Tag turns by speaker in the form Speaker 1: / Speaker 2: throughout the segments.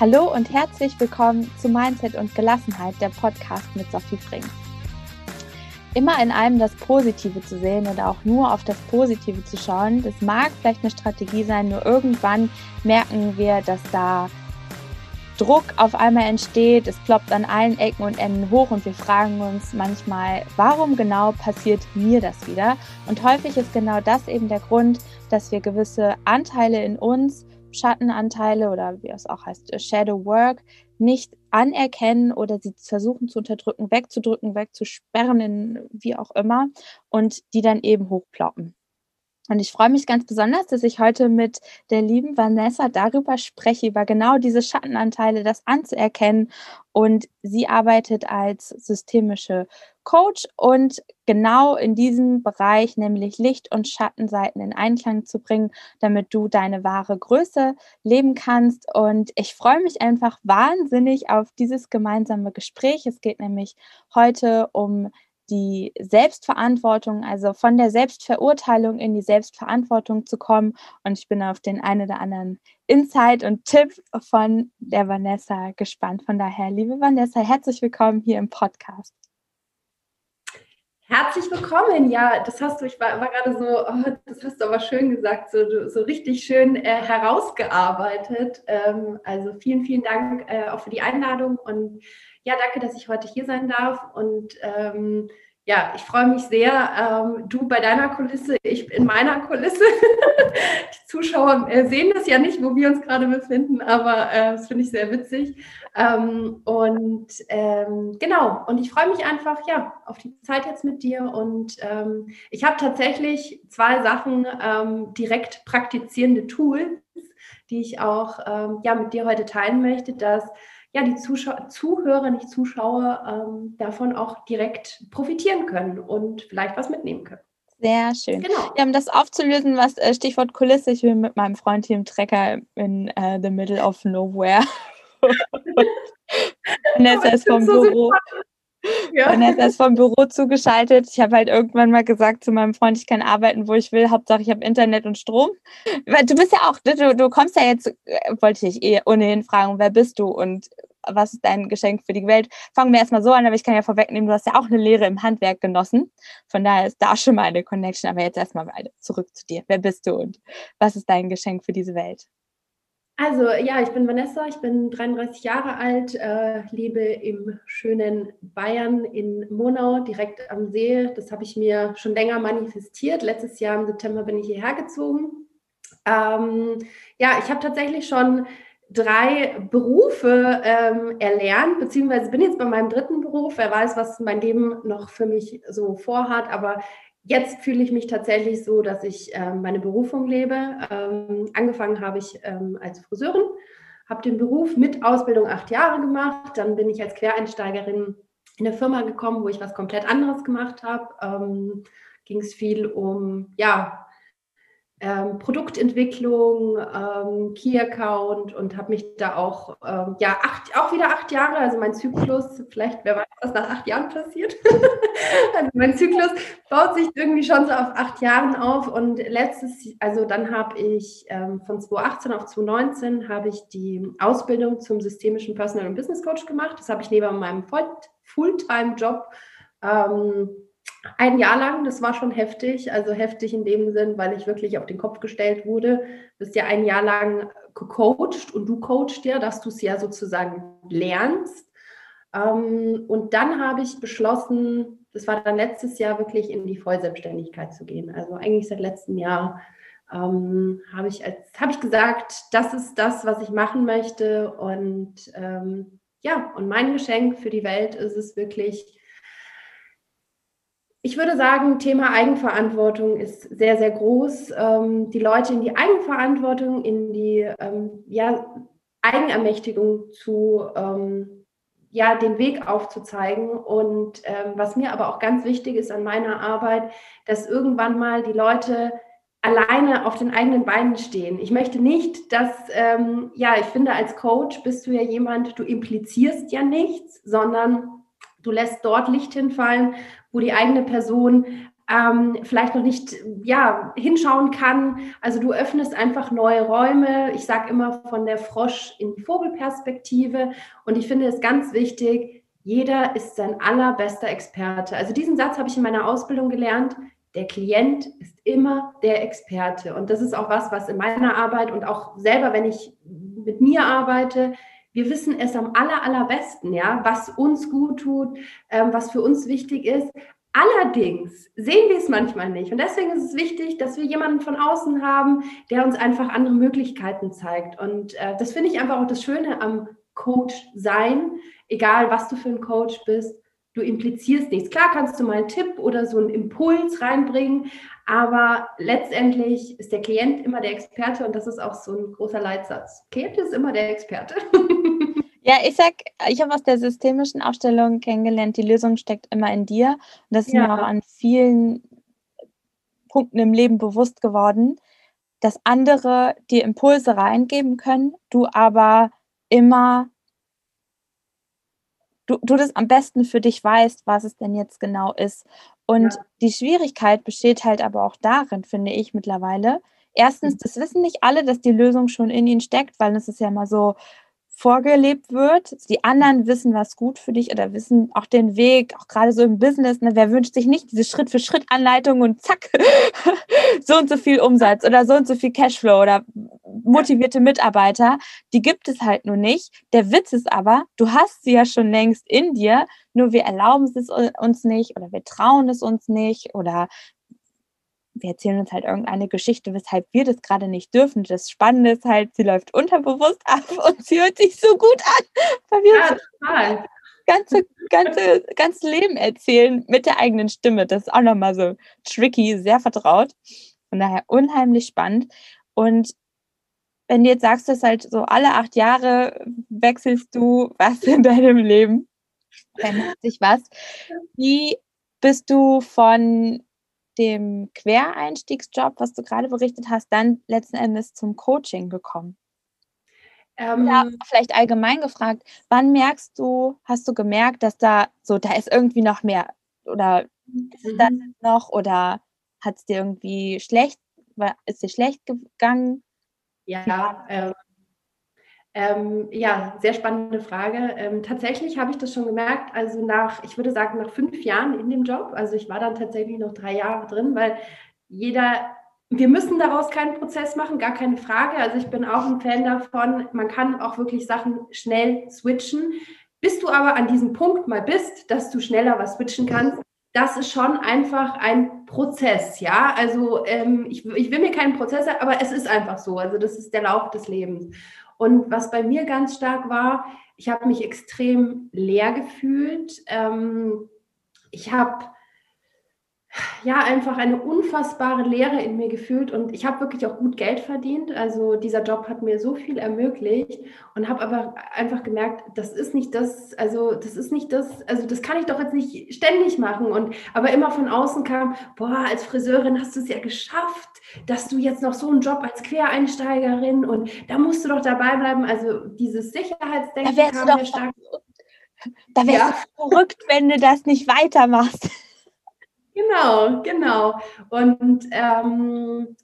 Speaker 1: Hallo und herzlich willkommen zu Mindset und Gelassenheit, der Podcast mit Sophie Frings. Immer in allem das Positive zu sehen oder auch nur auf das Positive zu schauen, das mag vielleicht eine Strategie sein, nur irgendwann merken wir, dass da Druck auf einmal entsteht, es ploppt an allen Ecken und Enden hoch und wir fragen uns manchmal, warum genau passiert mir das wieder? Und häufig ist genau das eben der Grund, dass wir gewisse Anteile in uns Schattenanteile oder wie es auch heißt, äh, Shadow Work nicht anerkennen oder sie versuchen zu unterdrücken, wegzudrücken, wegzusperren, wie auch immer, und die dann eben hochploppen. Und ich freue mich ganz besonders, dass ich heute mit der lieben Vanessa darüber spreche, über genau diese Schattenanteile, das anzuerkennen. Und sie arbeitet als systemische Coach und genau in diesem Bereich, nämlich Licht- und Schattenseiten in Einklang zu bringen, damit du deine wahre Größe leben kannst. Und ich freue mich einfach wahnsinnig auf dieses gemeinsame Gespräch. Es geht nämlich heute um die Selbstverantwortung, also von der Selbstverurteilung in die Selbstverantwortung zu kommen. Und ich bin auf den einen oder anderen Insight und Tipp von der Vanessa gespannt. Von daher, liebe Vanessa, herzlich willkommen hier im Podcast.
Speaker 2: Herzlich willkommen. Ja, das hast du, ich war, war gerade so, oh, das hast du aber schön gesagt, so, so richtig schön äh, herausgearbeitet. Ähm, also vielen, vielen Dank äh, auch für die Einladung und ja, danke, dass ich heute hier sein darf. Und ähm, ja, ich freue mich sehr. Ähm, du bei deiner Kulisse, ich in meiner Kulisse. die Zuschauer äh, sehen das ja nicht, wo wir uns gerade befinden, aber äh, das finde ich sehr witzig. Ähm, und ähm, genau, und ich freue mich einfach ja auf die Zeit jetzt mit dir. Und ähm, ich habe tatsächlich zwei Sachen ähm, direkt praktizierende Tools, die ich auch ähm, ja mit dir heute teilen möchte, dass ja, die Zuschauer, Zuhörer, nicht Zuschauer, ähm, davon auch direkt profitieren können und vielleicht was mitnehmen können.
Speaker 1: Sehr schön. Genau. Ja, um das aufzulösen, was äh, Stichwort Kulisse, ich bin mit meinem Freund hier im Trecker in uh, the middle of nowhere. Vanessa ist vom so Büro. Ja. Vanessa ist vom Büro zugeschaltet. Ich habe halt irgendwann mal gesagt zu meinem Freund, ich kann arbeiten, wo ich will. Hauptsache, ich habe Internet und Strom. Weil du bist ja auch, du, du kommst ja jetzt, äh, wollte ich eh ohnehin fragen, wer bist du und was ist dein Geschenk für die Welt? Fangen wir erstmal so an, aber ich kann ja vorwegnehmen, du hast ja auch eine Lehre im Handwerk genossen. Von daher ist da schon mal eine Connection. Aber jetzt erstmal zurück zu dir. Wer bist du und was ist dein Geschenk für diese Welt?
Speaker 2: Also ja, ich bin Vanessa, ich bin 33 Jahre alt, äh, lebe im schönen Bayern in Monau, direkt am See. Das habe ich mir schon länger manifestiert. Letztes Jahr im September bin ich hierher gezogen. Ähm, ja, ich habe tatsächlich schon drei Berufe ähm, erlernt, beziehungsweise bin jetzt bei meinem dritten Beruf. Wer weiß, was mein Leben noch für mich so vorhat, aber jetzt fühle ich mich tatsächlich so, dass ich ähm, meine Berufung lebe. Ähm, angefangen habe ich ähm, als Friseurin, habe den Beruf mit Ausbildung acht Jahre gemacht. Dann bin ich als Quereinsteigerin in eine Firma gekommen, wo ich was komplett anderes gemacht habe. Ähm, Ging es viel um ja ähm, Produktentwicklung, ähm, Key Account und habe mich da auch, ähm, ja, acht, auch wieder acht Jahre, also mein Zyklus, vielleicht, wer weiß, was nach acht Jahren passiert. also mein Zyklus baut sich irgendwie schon so auf acht Jahren auf und letztes, also dann habe ich ähm, von 2018 auf 2019 habe ich die Ausbildung zum systemischen Personal- und Business Coach gemacht. Das habe ich neben meinem Fulltime-Job ähm, ein Jahr lang, das war schon heftig, also heftig in dem Sinn, weil ich wirklich auf den Kopf gestellt wurde. Du bist ja ein Jahr lang gecoacht und du coachst ja, dass du es ja sozusagen lernst. Ähm, und dann habe ich beschlossen, das war dann letztes Jahr wirklich in die Vollselbstständigkeit zu gehen. Also eigentlich seit letztem Jahr ähm, habe ich, hab ich gesagt, das ist das, was ich machen möchte. Und ähm, ja, und mein Geschenk für die Welt ist es wirklich, ich würde sagen, Thema Eigenverantwortung ist sehr, sehr groß. Ähm, die Leute in die Eigenverantwortung, in die ähm, ja, Eigenermächtigung zu, ähm, ja, den Weg aufzuzeigen. Und was mir aber auch ganz wichtig ist an meiner Arbeit, dass irgendwann mal die Leute alleine auf den eigenen Beinen stehen. Ich möchte nicht, dass, ja, ich finde, als Coach bist du ja jemand, du implizierst ja nichts, sondern du lässt dort Licht hinfallen, wo die eigene Person ähm, vielleicht noch nicht ja, hinschauen kann. Also du öffnest einfach neue Räume. Ich sage immer von der Frosch in die Vogelperspektive. Und ich finde es ganz wichtig, jeder ist sein allerbester Experte. Also diesen Satz habe ich in meiner Ausbildung gelernt. Der Klient ist immer der Experte. Und das ist auch was, was in meiner Arbeit und auch selber, wenn ich mit mir arbeite, wir wissen es am aller, allerbesten, ja, was uns gut tut, ähm, was für uns wichtig ist. Allerdings sehen wir es manchmal nicht. Und deswegen ist es wichtig, dass wir jemanden von außen haben, der uns einfach andere Möglichkeiten zeigt. Und äh, das finde ich einfach auch das Schöne am Coach sein, egal was du für ein Coach bist. Du implizierst nichts. Klar kannst du mal einen Tipp oder so einen Impuls reinbringen, aber letztendlich ist der Klient immer der Experte und das ist auch so ein großer Leitsatz. Klient ist immer der Experte.
Speaker 1: Ja, ich sag, ich habe aus der systemischen Aufstellung kennengelernt, die Lösung steckt immer in dir. Und das ist ja. mir auch an vielen Punkten im Leben bewusst geworden, dass andere dir Impulse reingeben können, du aber immer, du, du das am besten für dich weißt, was es denn jetzt genau ist. Und ja. die Schwierigkeit besteht halt aber auch darin, finde ich mittlerweile. Erstens, mhm. das wissen nicht alle, dass die Lösung schon in ihnen steckt, weil es ist ja mal so, vorgelebt wird. Die anderen wissen, was gut für dich oder wissen auch den Weg, auch gerade so im Business. Ne? Wer wünscht sich nicht diese Schritt-für-Schritt-Anleitung und zack, so und so viel Umsatz oder so und so viel Cashflow oder motivierte Mitarbeiter. Die gibt es halt nur nicht. Der Witz ist aber, du hast sie ja schon längst in dir, nur wir erlauben es uns nicht oder wir trauen es uns nicht oder wir erzählen uns halt irgendeine Geschichte, weshalb wir das gerade nicht dürfen. Das Spannende ist halt, sie läuft unterbewusst ab und sie hört sich so gut an, weil wir ja, total. ganze, ganze, ganze Leben erzählen mit der eigenen Stimme. Das ist auch nochmal so tricky, sehr vertraut. Von daher unheimlich spannend. Und wenn du jetzt sagst, dass halt so alle acht Jahre wechselst du was in deinem Leben, verändert sich was. Wie bist du von dem Quereinstiegsjob, was du gerade berichtet hast, dann letzten Endes zum Coaching gekommen? Ähm, Oder vielleicht allgemein gefragt, wann merkst du, hast du gemerkt, dass da so, da ist irgendwie noch mehr oder ist es das mhm. noch oder hat es dir irgendwie schlecht, ist dir schlecht gegangen?
Speaker 2: Ja, ähm, ähm, ja, sehr spannende Frage. Ähm, tatsächlich habe ich das schon gemerkt, also nach, ich würde sagen, nach fünf Jahren in dem Job, also ich war dann tatsächlich noch drei Jahre drin, weil jeder, wir müssen daraus keinen Prozess machen, gar keine Frage. Also ich bin auch ein Fan davon, man kann auch wirklich Sachen schnell switchen. Bis du aber an diesem Punkt mal bist, dass du schneller was switchen kannst, das ist schon einfach ein Prozess, ja. Also ähm, ich, ich will mir keinen Prozess, aber es ist einfach so. Also das ist der Lauf des Lebens. Und was bei mir ganz stark war, ich habe mich extrem leer gefühlt. Ähm, ich habe ja, einfach eine unfassbare Leere in mir gefühlt und ich habe wirklich auch gut Geld verdient. Also dieser Job hat mir so viel ermöglicht und habe aber einfach gemerkt, das ist nicht das, also das ist nicht das, also das kann ich doch jetzt nicht ständig machen. Und aber immer von außen kam, boah, als Friseurin hast du es ja geschafft, dass du jetzt noch so einen Job als Quereinsteigerin und da musst du doch dabei bleiben. Also dieses Sicherheitsdenken
Speaker 1: da kam mir stark. Da wärst ja. du verrückt, wenn du das nicht weitermachst.
Speaker 2: Genau, genau. Und ähm,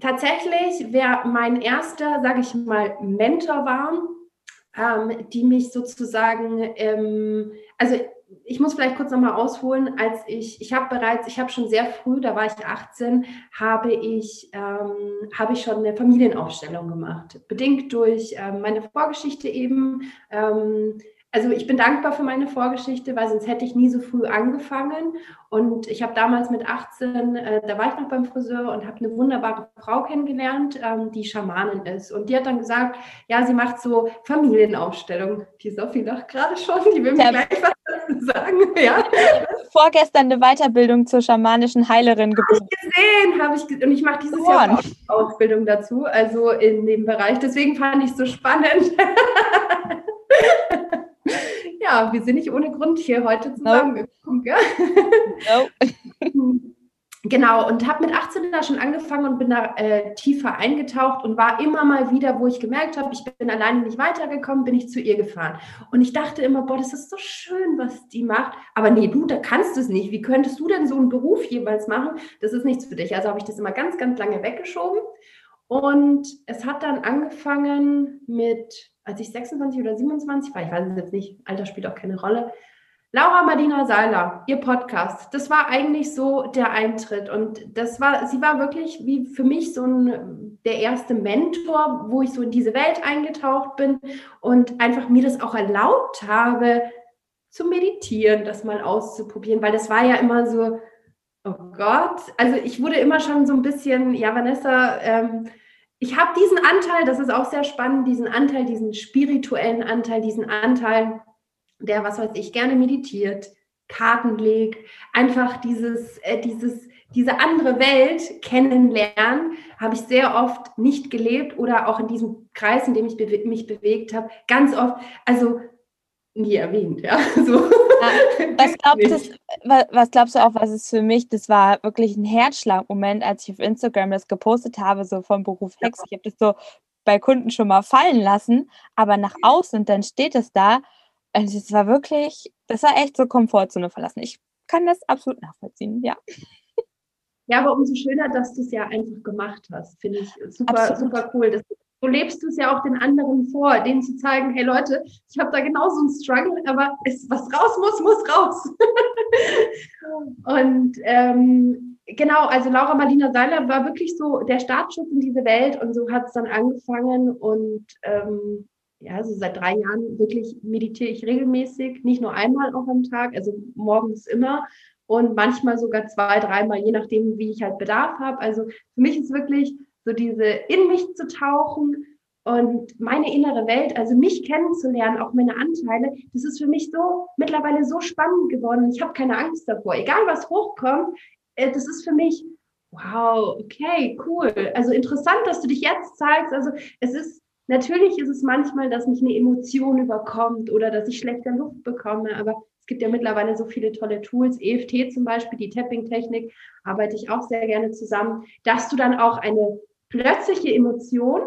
Speaker 2: tatsächlich, wer mein erster, sage ich mal, Mentor war, ähm, die mich sozusagen, ähm, also ich muss vielleicht kurz nochmal ausholen, als ich, ich habe bereits, ich habe schon sehr früh, da war ich 18, habe ich, ähm, habe ich schon eine Familienaufstellung gemacht. Bedingt durch ähm, meine Vorgeschichte eben. Ähm, also ich bin dankbar für meine Vorgeschichte, weil sonst hätte ich nie so früh angefangen. Und ich habe damals mit 18, äh, da war ich noch beim Friseur und habe eine wunderbare Frau kennengelernt, ähm, die Schamanin ist. Und die hat dann gesagt, ja, sie macht so Familienaufstellung. Die Sophie lacht gerade schon, die will mir gleich was dazu sagen. Ja.
Speaker 1: Vorgestern eine Weiterbildung zur schamanischen Heilerin
Speaker 2: gebucht. Habe ich gesehen, habe ich gesehen. Und ich mache dieses oh. Jahr auch Ausbildung dazu, also in dem Bereich. Deswegen fand ich es so spannend. Ja, wir sind nicht ohne Grund hier heute zusammengekommen. Nope. Genau, und habe mit 18 da schon angefangen und bin da äh, tiefer eingetaucht und war immer mal wieder, wo ich gemerkt habe, ich bin alleine nicht weitergekommen, bin ich zu ihr gefahren. Und ich dachte immer, boah, das ist so schön, was die macht. Aber nee, du, da kannst du es nicht. Wie könntest du denn so einen Beruf jeweils machen? Das ist nichts für dich. Also habe ich das immer ganz, ganz lange weggeschoben. Und es hat dann angefangen mit, als ich 26 oder 27 war, ich weiß es jetzt nicht, Alter spielt auch keine Rolle, Laura Marlina Seiler, ihr Podcast, das war eigentlich so der Eintritt und das war, sie war wirklich wie für mich so ein, der erste Mentor, wo ich so in diese Welt eingetaucht bin und einfach mir das auch erlaubt habe, zu meditieren, das mal auszuprobieren, weil das war ja immer so, oh Gott, also ich wurde immer schon so ein bisschen, ja Vanessa, ähm, ich habe diesen Anteil, das ist auch sehr spannend, diesen Anteil, diesen spirituellen Anteil, diesen Anteil, der, was weiß ich, gerne meditiert, Karten legt, einfach dieses, äh, dieses, diese andere Welt kennenlernen, habe ich sehr oft nicht gelebt oder auch in diesem Kreis, in dem ich bewe mich bewegt habe, ganz oft, also nie erwähnt, ja. So.
Speaker 1: was, glaubst was, was, glaubst du auch, was es für mich, das war wirklich ein Herzschlagmoment, als ich auf Instagram das gepostet habe, so vom Beruf Hex. Ich habe das so bei Kunden schon mal fallen lassen, aber nach außen, dann steht es da also es war wirklich, das war echt so Komfortzone verlassen. Ich kann das absolut nachvollziehen, ja.
Speaker 2: Ja, aber umso schöner, dass du es ja einfach gemacht hast. Finde ich super, super cool. Das, so lebst du es ja auch den anderen vor, denen zu zeigen, hey Leute, ich habe da genauso einen Struggle, aber es, was raus muss, muss raus. und ähm, genau, also Laura Marlina Seiler war wirklich so der Startschuss in diese Welt und so hat es dann angefangen und ähm, ja, also seit drei Jahren wirklich meditiere ich regelmäßig, nicht nur einmal auch am Tag, also morgens immer und manchmal sogar zwei, dreimal, je nachdem, wie ich halt Bedarf habe. Also für mich ist wirklich so diese in mich zu tauchen und meine innere Welt, also mich kennenzulernen, auch meine Anteile, das ist für mich so mittlerweile so spannend geworden. Ich habe keine Angst davor. Egal was hochkommt, äh, das ist für mich wow, okay, cool. Also interessant, dass du dich jetzt zeigst. Also es ist Natürlich ist es manchmal, dass mich eine Emotion überkommt oder dass ich schlechte Luft bekomme, aber es gibt ja mittlerweile so viele tolle Tools, EFT zum Beispiel, die Tapping-Technik, arbeite ich auch sehr gerne zusammen, dass du dann auch eine plötzliche Emotion,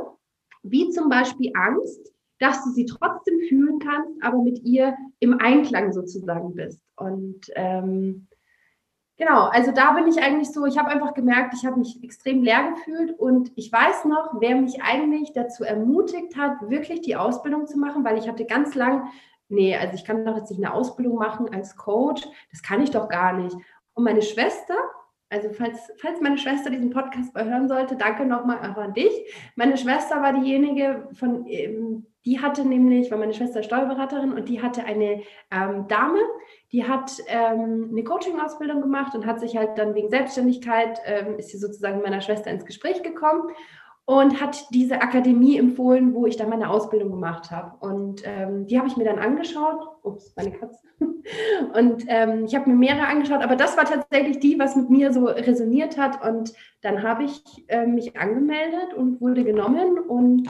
Speaker 2: wie zum Beispiel Angst, dass du sie trotzdem fühlen kannst, aber mit ihr im Einklang sozusagen bist. Und ähm, Genau, also da bin ich eigentlich so, ich habe einfach gemerkt, ich habe mich extrem leer gefühlt und ich weiß noch, wer mich eigentlich dazu ermutigt hat, wirklich die Ausbildung zu machen, weil ich hatte ganz lang, nee, also ich kann doch jetzt nicht eine Ausbildung machen als Coach, das kann ich doch gar nicht. Und meine Schwester, also falls, falls meine Schwester diesen Podcast mal hören sollte, danke nochmal auch an dich. Meine Schwester war diejenige, von, ähm, die hatte nämlich, war meine Schwester Steuerberaterin und die hatte eine ähm, Dame, die hat ähm, eine Coaching-Ausbildung gemacht und hat sich halt dann wegen Selbstständigkeit, ähm, ist sie sozusagen mit meiner Schwester ins Gespräch gekommen und hat diese Akademie empfohlen, wo ich dann meine Ausbildung gemacht habe. Und ähm, die habe ich mir dann angeschaut. Ups, meine Katze. Und ähm, ich habe mir mehrere angeschaut, aber das war tatsächlich die, was mit mir so resoniert hat. Und dann habe ich äh, mich angemeldet und wurde genommen und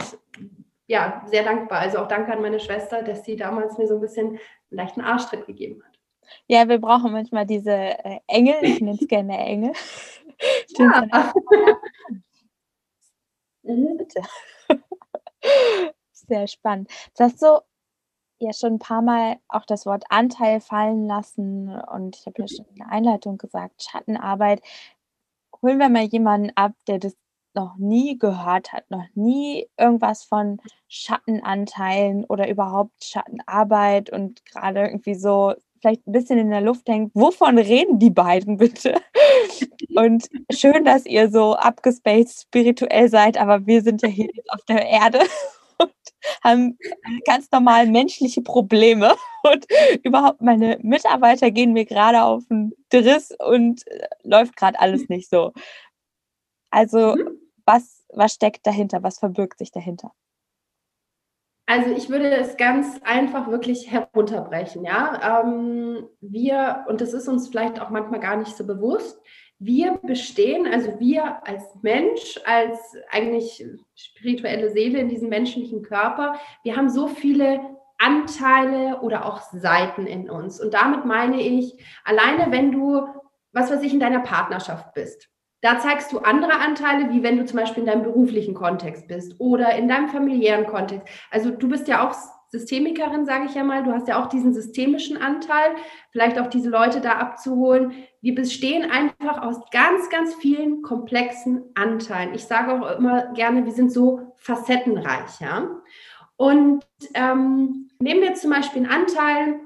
Speaker 2: ja, sehr dankbar. Also auch danke an meine Schwester, dass sie damals mir so ein bisschen einen leichten Arschtritt gegeben hat.
Speaker 1: Ja, wir brauchen manchmal diese äh, Engel, ich nenne es gerne Engel. Ja. Mhm. Bitte. Sehr spannend. Das hast du ja schon ein paar Mal auch das Wort Anteil fallen lassen und ich habe ja schon in der Einleitung gesagt, Schattenarbeit. Holen wir mal jemanden ab, der das noch nie gehört hat, noch nie irgendwas von Schattenanteilen oder überhaupt Schattenarbeit und gerade irgendwie so vielleicht ein bisschen in der Luft hängt. Wovon reden die beiden bitte? Und schön, dass ihr so abgespaced spirituell seid, aber wir sind ja hier auf der Erde und haben ganz normal menschliche Probleme. Und überhaupt meine Mitarbeiter gehen mir gerade auf den Driss und äh, läuft gerade alles nicht so. Also, mhm. was, was steckt dahinter? Was verbirgt sich dahinter?
Speaker 2: Also ich würde es ganz einfach wirklich herunterbrechen, ja. Ähm, wir, und das ist uns vielleicht auch manchmal gar nicht so bewusst, wir bestehen, also wir als Mensch, als eigentlich spirituelle Seele in diesem menschlichen Körper, wir haben so viele Anteile oder auch Seiten in uns. Und damit meine ich, alleine wenn du was weiß ich, in deiner Partnerschaft bist. Da zeigst du andere Anteile, wie wenn du zum Beispiel in deinem beruflichen Kontext bist oder in deinem familiären Kontext. Also du bist ja auch Systemikerin, sage ich ja mal. Du hast ja auch diesen systemischen Anteil, vielleicht auch diese Leute da abzuholen. Wir bestehen einfach aus ganz, ganz vielen komplexen Anteilen. Ich sage auch immer gerne, wir sind so facettenreich. Ja? Und ähm, nehmen wir zum Beispiel einen Anteil,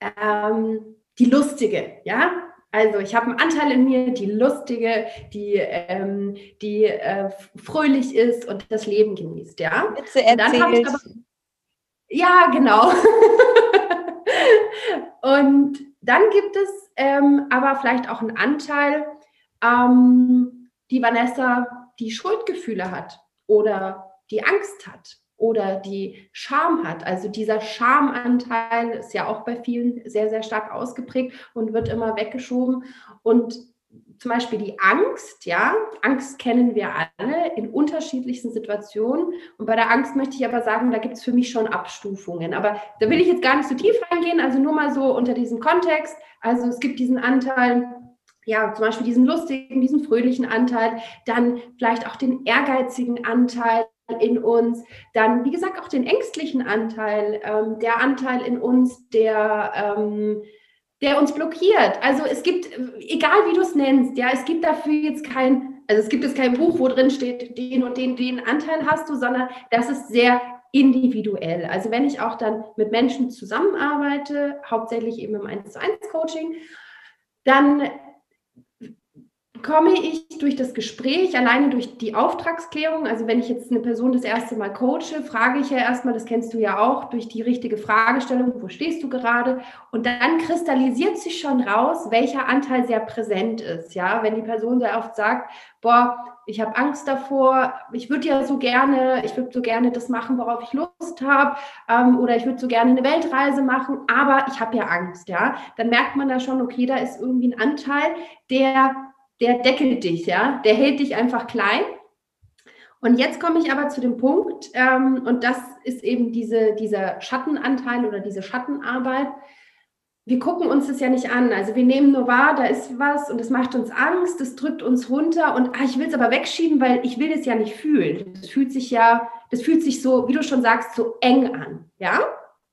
Speaker 2: ähm, die lustige, ja, also ich habe einen Anteil in mir, die lustige, die, ähm, die äh, fröhlich ist und das Leben genießt, ja.
Speaker 1: Witze erzählt. Aber,
Speaker 2: ja, genau. und dann gibt es ähm, aber vielleicht auch einen Anteil, ähm, die Vanessa, die Schuldgefühle hat oder die Angst hat oder die Scham hat. Also dieser Schamanteil ist ja auch bei vielen sehr, sehr stark ausgeprägt und wird immer weggeschoben. Und zum Beispiel die Angst, ja, Angst kennen wir alle in unterschiedlichsten Situationen. Und bei der Angst möchte ich aber sagen, da gibt es für mich schon Abstufungen. Aber da will ich jetzt gar nicht so tief reingehen, also nur mal so unter diesem Kontext. Also es gibt diesen Anteil, ja, zum Beispiel diesen lustigen, diesen fröhlichen Anteil, dann vielleicht auch den ehrgeizigen Anteil, in uns, dann wie gesagt auch den ängstlichen Anteil, ähm, der Anteil in uns, der, ähm, der uns blockiert. Also es gibt, egal wie du es nennst, ja, es gibt dafür jetzt kein, also es gibt jetzt kein Buch, wo drin steht, den und den, den Anteil hast du, sondern das ist sehr individuell. Also wenn ich auch dann mit Menschen zusammenarbeite, hauptsächlich eben im 1 zu 1 Coaching, dann komme ich durch das Gespräch, alleine durch die Auftragsklärung, also wenn ich jetzt eine Person das erste Mal coache, frage ich ja erstmal, das kennst du ja auch, durch die richtige Fragestellung, wo stehst du gerade? Und dann kristallisiert sich schon raus, welcher Anteil sehr präsent ist. Ja, wenn die Person sehr oft sagt, boah, ich habe Angst davor, ich würde ja so gerne, ich würde so gerne das machen, worauf ich Lust habe, ähm, oder ich würde so gerne eine Weltreise machen, aber ich habe ja Angst, ja. Dann merkt man da schon, okay, da ist irgendwie ein Anteil, der der deckelt dich, ja, der hält dich einfach klein. Und jetzt komme ich aber zu dem Punkt, ähm, und das ist eben diese, dieser Schattenanteil oder diese Schattenarbeit. Wir gucken uns das ja nicht an. Also wir nehmen nur wahr, da ist was und es macht uns Angst, es drückt uns runter und ah, ich will es aber wegschieben, weil ich will es ja nicht fühlen. Das fühlt sich ja, das fühlt sich so, wie du schon sagst, so eng an, ja?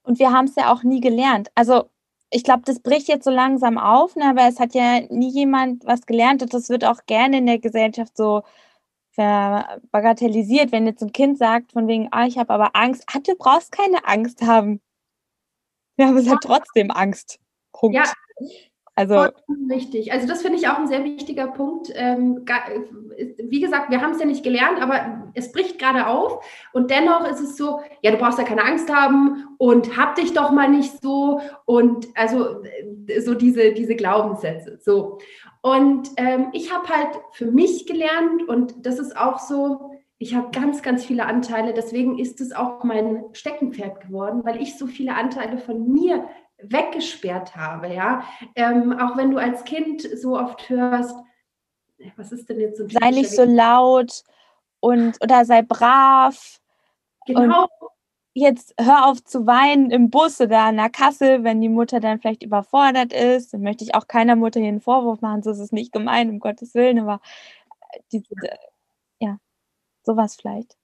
Speaker 1: Und wir haben es ja auch nie gelernt. Also ich glaube, das bricht jetzt so langsam auf, ne, aber es hat ja nie jemand was gelernt und das wird auch gerne in der Gesellschaft so bagatellisiert, wenn jetzt ein Kind sagt, von wegen, ah, ich habe aber Angst. Ah, du brauchst keine Angst haben. Ja, aber es hat trotzdem Angst. Punkt.
Speaker 2: Ja, also richtig. Also das finde ich auch ein sehr wichtiger Punkt. Ähm, wie gesagt, wir haben es ja nicht gelernt, aber es bricht gerade auf und dennoch ist es so, ja, du brauchst ja keine Angst haben und hab dich doch mal nicht so und also so diese, diese Glaubenssätze. So. Und ähm, ich habe halt für mich gelernt und das ist auch so, ich habe ganz, ganz viele Anteile. Deswegen ist es auch mein Steckenpferd geworden, weil ich so viele Anteile von mir weggesperrt habe, ja. Ähm, auch wenn du als Kind so oft hörst, was ist denn jetzt so
Speaker 1: Sei nicht so laut und oder sei brav. Genau. Und jetzt hör auf zu weinen im Bus oder an der Kasse, wenn die Mutter dann vielleicht überfordert ist. Dann möchte ich auch keiner Mutter hier einen Vorwurf machen, so ist es nicht gemeint, um Gottes Willen, aber diese, ja, sowas vielleicht.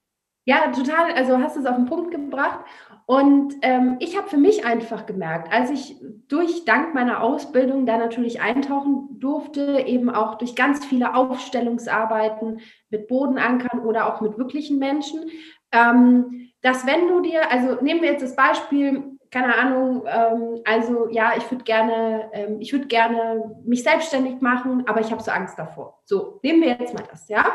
Speaker 2: Ja, total. Also hast du es auf den Punkt gebracht. Und ähm, ich habe für mich einfach gemerkt, als ich durch dank meiner Ausbildung da natürlich eintauchen durfte, eben auch durch ganz viele Aufstellungsarbeiten mit Bodenankern oder auch mit wirklichen Menschen, ähm, dass wenn du dir, also nehmen wir jetzt das Beispiel, keine Ahnung, ähm, also ja, ich würde gerne, ähm, ich würde gerne mich selbstständig machen, aber ich habe so Angst davor. So, nehmen wir jetzt mal das, ja.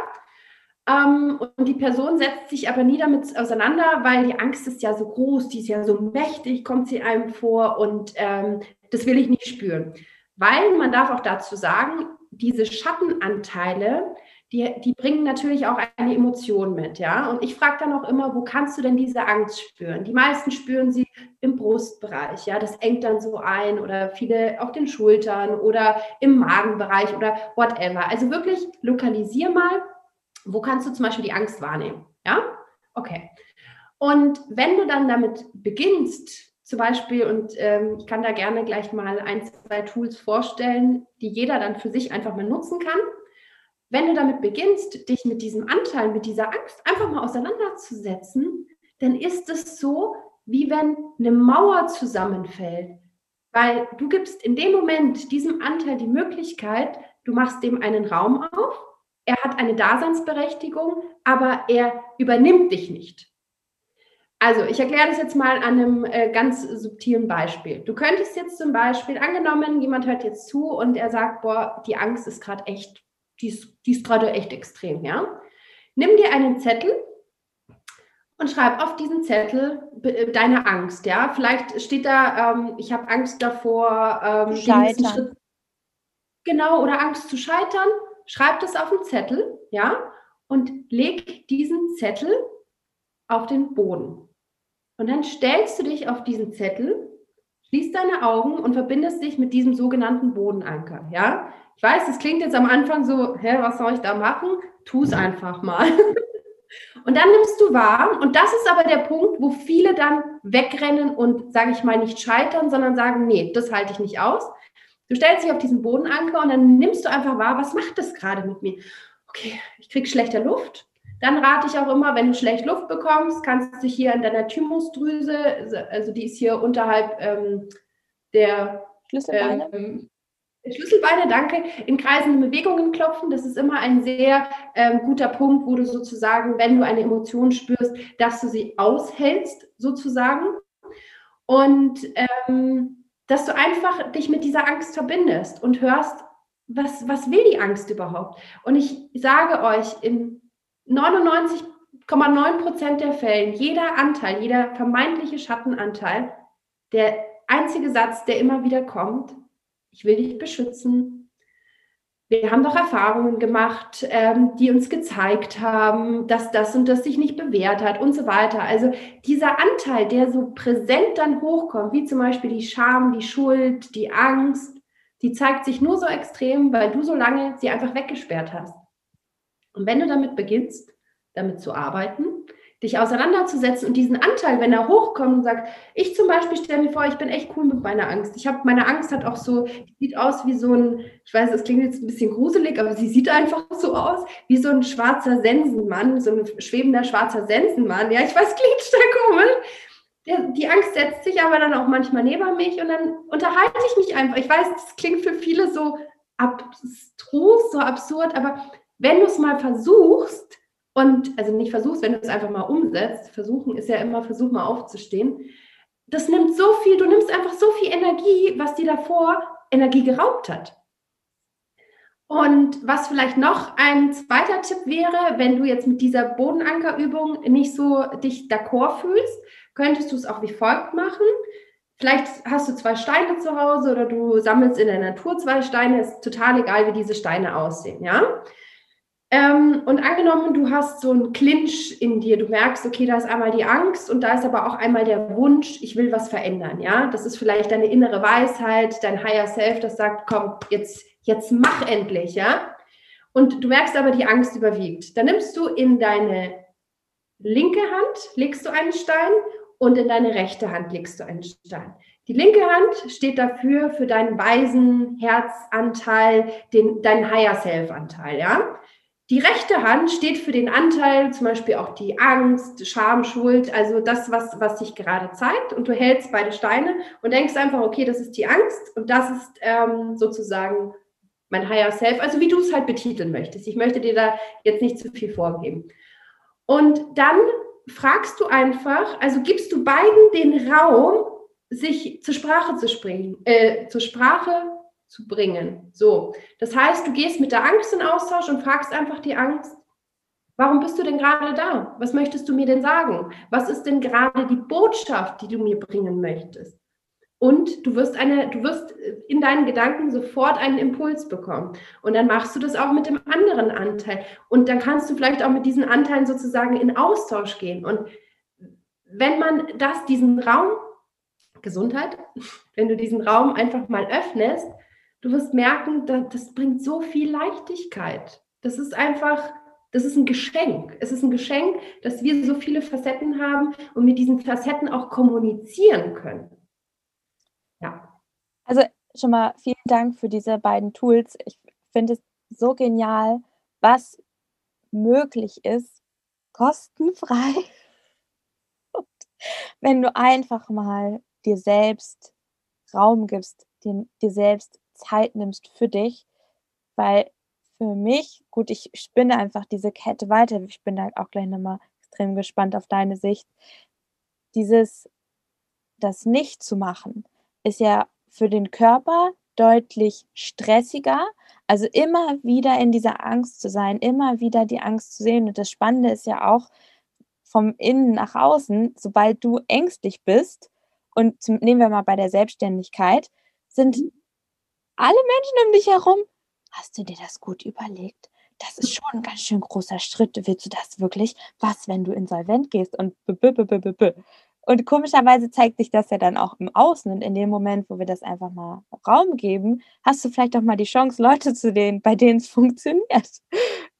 Speaker 2: Ähm, und die Person setzt sich aber nie damit auseinander, weil die Angst ist ja so groß, die ist ja so mächtig, kommt sie einem vor und ähm, das will ich nicht spüren. Weil man darf auch dazu sagen, diese Schattenanteile, die, die bringen natürlich auch eine Emotion mit, ja. Und ich frage dann auch immer, wo kannst du denn diese Angst spüren? Die meisten spüren sie im Brustbereich, ja. Das engt dann so ein oder viele auf den Schultern oder im Magenbereich oder whatever. Also wirklich lokalisier mal, wo kannst du zum Beispiel die Angst wahrnehmen? Ja? Okay. Und wenn du dann damit beginnst, zum Beispiel, und ähm, ich kann da gerne gleich mal ein, zwei Tools vorstellen, die jeder dann für sich einfach mal nutzen kann. Wenn du damit beginnst, dich mit diesem Anteil, mit dieser Angst einfach mal auseinanderzusetzen, dann ist es so, wie wenn eine Mauer zusammenfällt. Weil du gibst in dem Moment diesem Anteil die Möglichkeit, du machst dem einen Raum auf, er hat eine Daseinsberechtigung, aber er übernimmt dich nicht. Also, ich erkläre das jetzt mal an einem äh, ganz subtilen Beispiel. Du könntest jetzt zum Beispiel, angenommen, jemand hört jetzt zu und er sagt, boah, die Angst ist gerade echt, die ist, die ist gerade echt extrem, ja. Nimm dir einen Zettel und schreib auf diesen Zettel äh, deine Angst, ja. Vielleicht steht da, ähm, ich habe Angst davor, ähm,
Speaker 1: scheitern. Schritt,
Speaker 2: genau, oder Angst zu scheitern. Schreib das auf den Zettel, ja, und leg diesen Zettel auf den Boden. Und dann stellst du dich auf diesen Zettel, schließt deine Augen und verbindest dich mit diesem sogenannten Bodenanker. Ja, ich weiß, das klingt jetzt am Anfang so, hä, was soll ich da machen? Tu es einfach mal. Und dann nimmst du wahr, und das ist aber der Punkt, wo viele dann wegrennen und, sage ich mal, nicht scheitern, sondern sagen, nee, das halte ich nicht aus. Du stellst dich auf diesen Bodenanker und dann nimmst du einfach wahr, was macht das gerade mit mir? Okay, ich kriege schlechte Luft. Dann rate ich auch immer, wenn du schlecht Luft bekommst, kannst du hier in deiner Thymusdrüse, also die ist hier unterhalb ähm, der
Speaker 1: Schlüsselbeine. Ähm,
Speaker 2: Schlüsselbeine, danke, in kreisenden Bewegungen klopfen. Das ist immer ein sehr ähm, guter Punkt, wo du sozusagen, wenn du eine Emotion spürst, dass du sie aushältst, sozusagen. Und ähm, dass du einfach dich mit dieser Angst verbindest und hörst, was, was will die Angst überhaupt? Und ich sage euch, in 99,9 Prozent der Fällen, jeder Anteil, jeder vermeintliche Schattenanteil, der einzige Satz, der immer wieder kommt, ich will dich beschützen. Wir haben doch Erfahrungen gemacht, ähm, die uns gezeigt haben, dass das und das sich nicht bewährt hat und so weiter. Also dieser Anteil, der so präsent dann hochkommt, wie zum Beispiel die Scham, die Schuld, die Angst, die zeigt sich nur so extrem, weil du so lange sie einfach weggesperrt hast. Und wenn du damit beginnst, damit zu arbeiten, dich auseinanderzusetzen und diesen Anteil, wenn er hochkommt und sagt, ich zum Beispiel stelle mir vor, ich bin echt cool mit meiner Angst. Ich habe meine Angst hat auch so, sieht aus wie so ein, ich weiß, es klingt jetzt ein bisschen gruselig, aber sie sieht einfach so aus wie so ein schwarzer Sensenmann, so ein schwebender schwarzer Sensenmann. Ja, ich weiß, klingt stark komisch. die Angst setzt sich aber dann auch manchmal neben mich und dann unterhalte ich mich einfach. Ich weiß, das klingt für viele so abstrus, so absurd, aber wenn du es mal versuchst, und also nicht versuchst, wenn du es einfach mal umsetzt, versuchen ist ja immer, versuch mal aufzustehen. Das nimmt so viel, du nimmst einfach so viel Energie, was dir davor Energie geraubt hat. Und was vielleicht noch ein zweiter Tipp wäre, wenn du jetzt mit dieser Bodenankerübung nicht so dich d'accord fühlst, könntest du es auch wie folgt machen. Vielleicht hast du zwei Steine zu Hause oder du sammelst in der Natur zwei Steine, ist total egal, wie diese Steine aussehen, ja? Ähm, und angenommen, du hast so einen Clinch in dir, du merkst, okay, da ist einmal die Angst und da ist aber auch einmal der Wunsch, ich will was verändern, ja. Das ist vielleicht deine innere Weisheit, dein Higher Self, das sagt, komm, jetzt, jetzt mach endlich, ja. Und du merkst aber, die Angst überwiegt. Dann nimmst du in deine linke Hand, legst du einen Stein und in deine rechte Hand legst du einen Stein. Die linke Hand steht dafür für deinen weisen Herzanteil, den, deinen Higher Self-Anteil, ja. Die rechte Hand steht für den Anteil, zum Beispiel auch die Angst, Scham, Schuld, also das, was, was sich gerade zeigt. Und du hältst beide Steine und denkst einfach, okay, das ist die Angst und das ist ähm, sozusagen mein Higher Self, also wie du es halt betiteln möchtest. Ich möchte dir da jetzt nicht zu viel vorgeben. Und dann fragst du einfach, also gibst du beiden den Raum, sich zur Sprache zu springen, äh, zur Sprache zu bringen. So, das heißt, du gehst mit der Angst in Austausch und fragst einfach die Angst, warum bist du denn gerade da? Was möchtest du mir denn sagen? Was ist denn gerade die Botschaft, die du mir bringen möchtest? Und du wirst eine, du wirst in deinen Gedanken sofort einen Impuls bekommen. Und dann machst du das auch mit dem anderen Anteil. Und dann kannst du vielleicht auch mit diesen Anteilen sozusagen in Austausch gehen. Und wenn man das, diesen Raum, Gesundheit, wenn du diesen Raum einfach mal öffnest, du wirst merken, das, das bringt so viel Leichtigkeit. Das ist einfach, Das ist ein Geschenk. Es ist ein Geschenk, dass wir so viele Facetten haben und mit diesen Facetten auch kommunizieren können.
Speaker 1: Ja. Also schon mal vielen Dank für diese beiden Tools. Ich finde es so genial, was möglich ist, kostenfrei. Wenn du einfach mal dir selbst Raum gibst, dir, dir selbst Zeit nimmst für dich, weil für mich, gut, ich spinne einfach diese Kette weiter. Ich bin da auch gleich nochmal extrem gespannt auf deine Sicht. Dieses, das nicht zu machen, ist ja für den Körper deutlich stressiger. Also immer wieder in dieser Angst zu sein, immer wieder die Angst zu sehen. Und das Spannende ist ja auch vom Innen nach außen, sobald du ängstlich bist, und zum, nehmen wir mal bei der Selbstständigkeit, sind mhm. Alle Menschen um dich herum, hast du dir das gut überlegt? Das ist schon ein ganz schön großer Schritt. Willst du das wirklich? Was, wenn du insolvent gehst und b -b -b und komischerweise zeigt sich das ja dann auch im Außen. Und in dem Moment, wo wir das einfach mal Raum geben, hast du vielleicht auch mal die Chance, Leute zu denen, bei denen es funktioniert.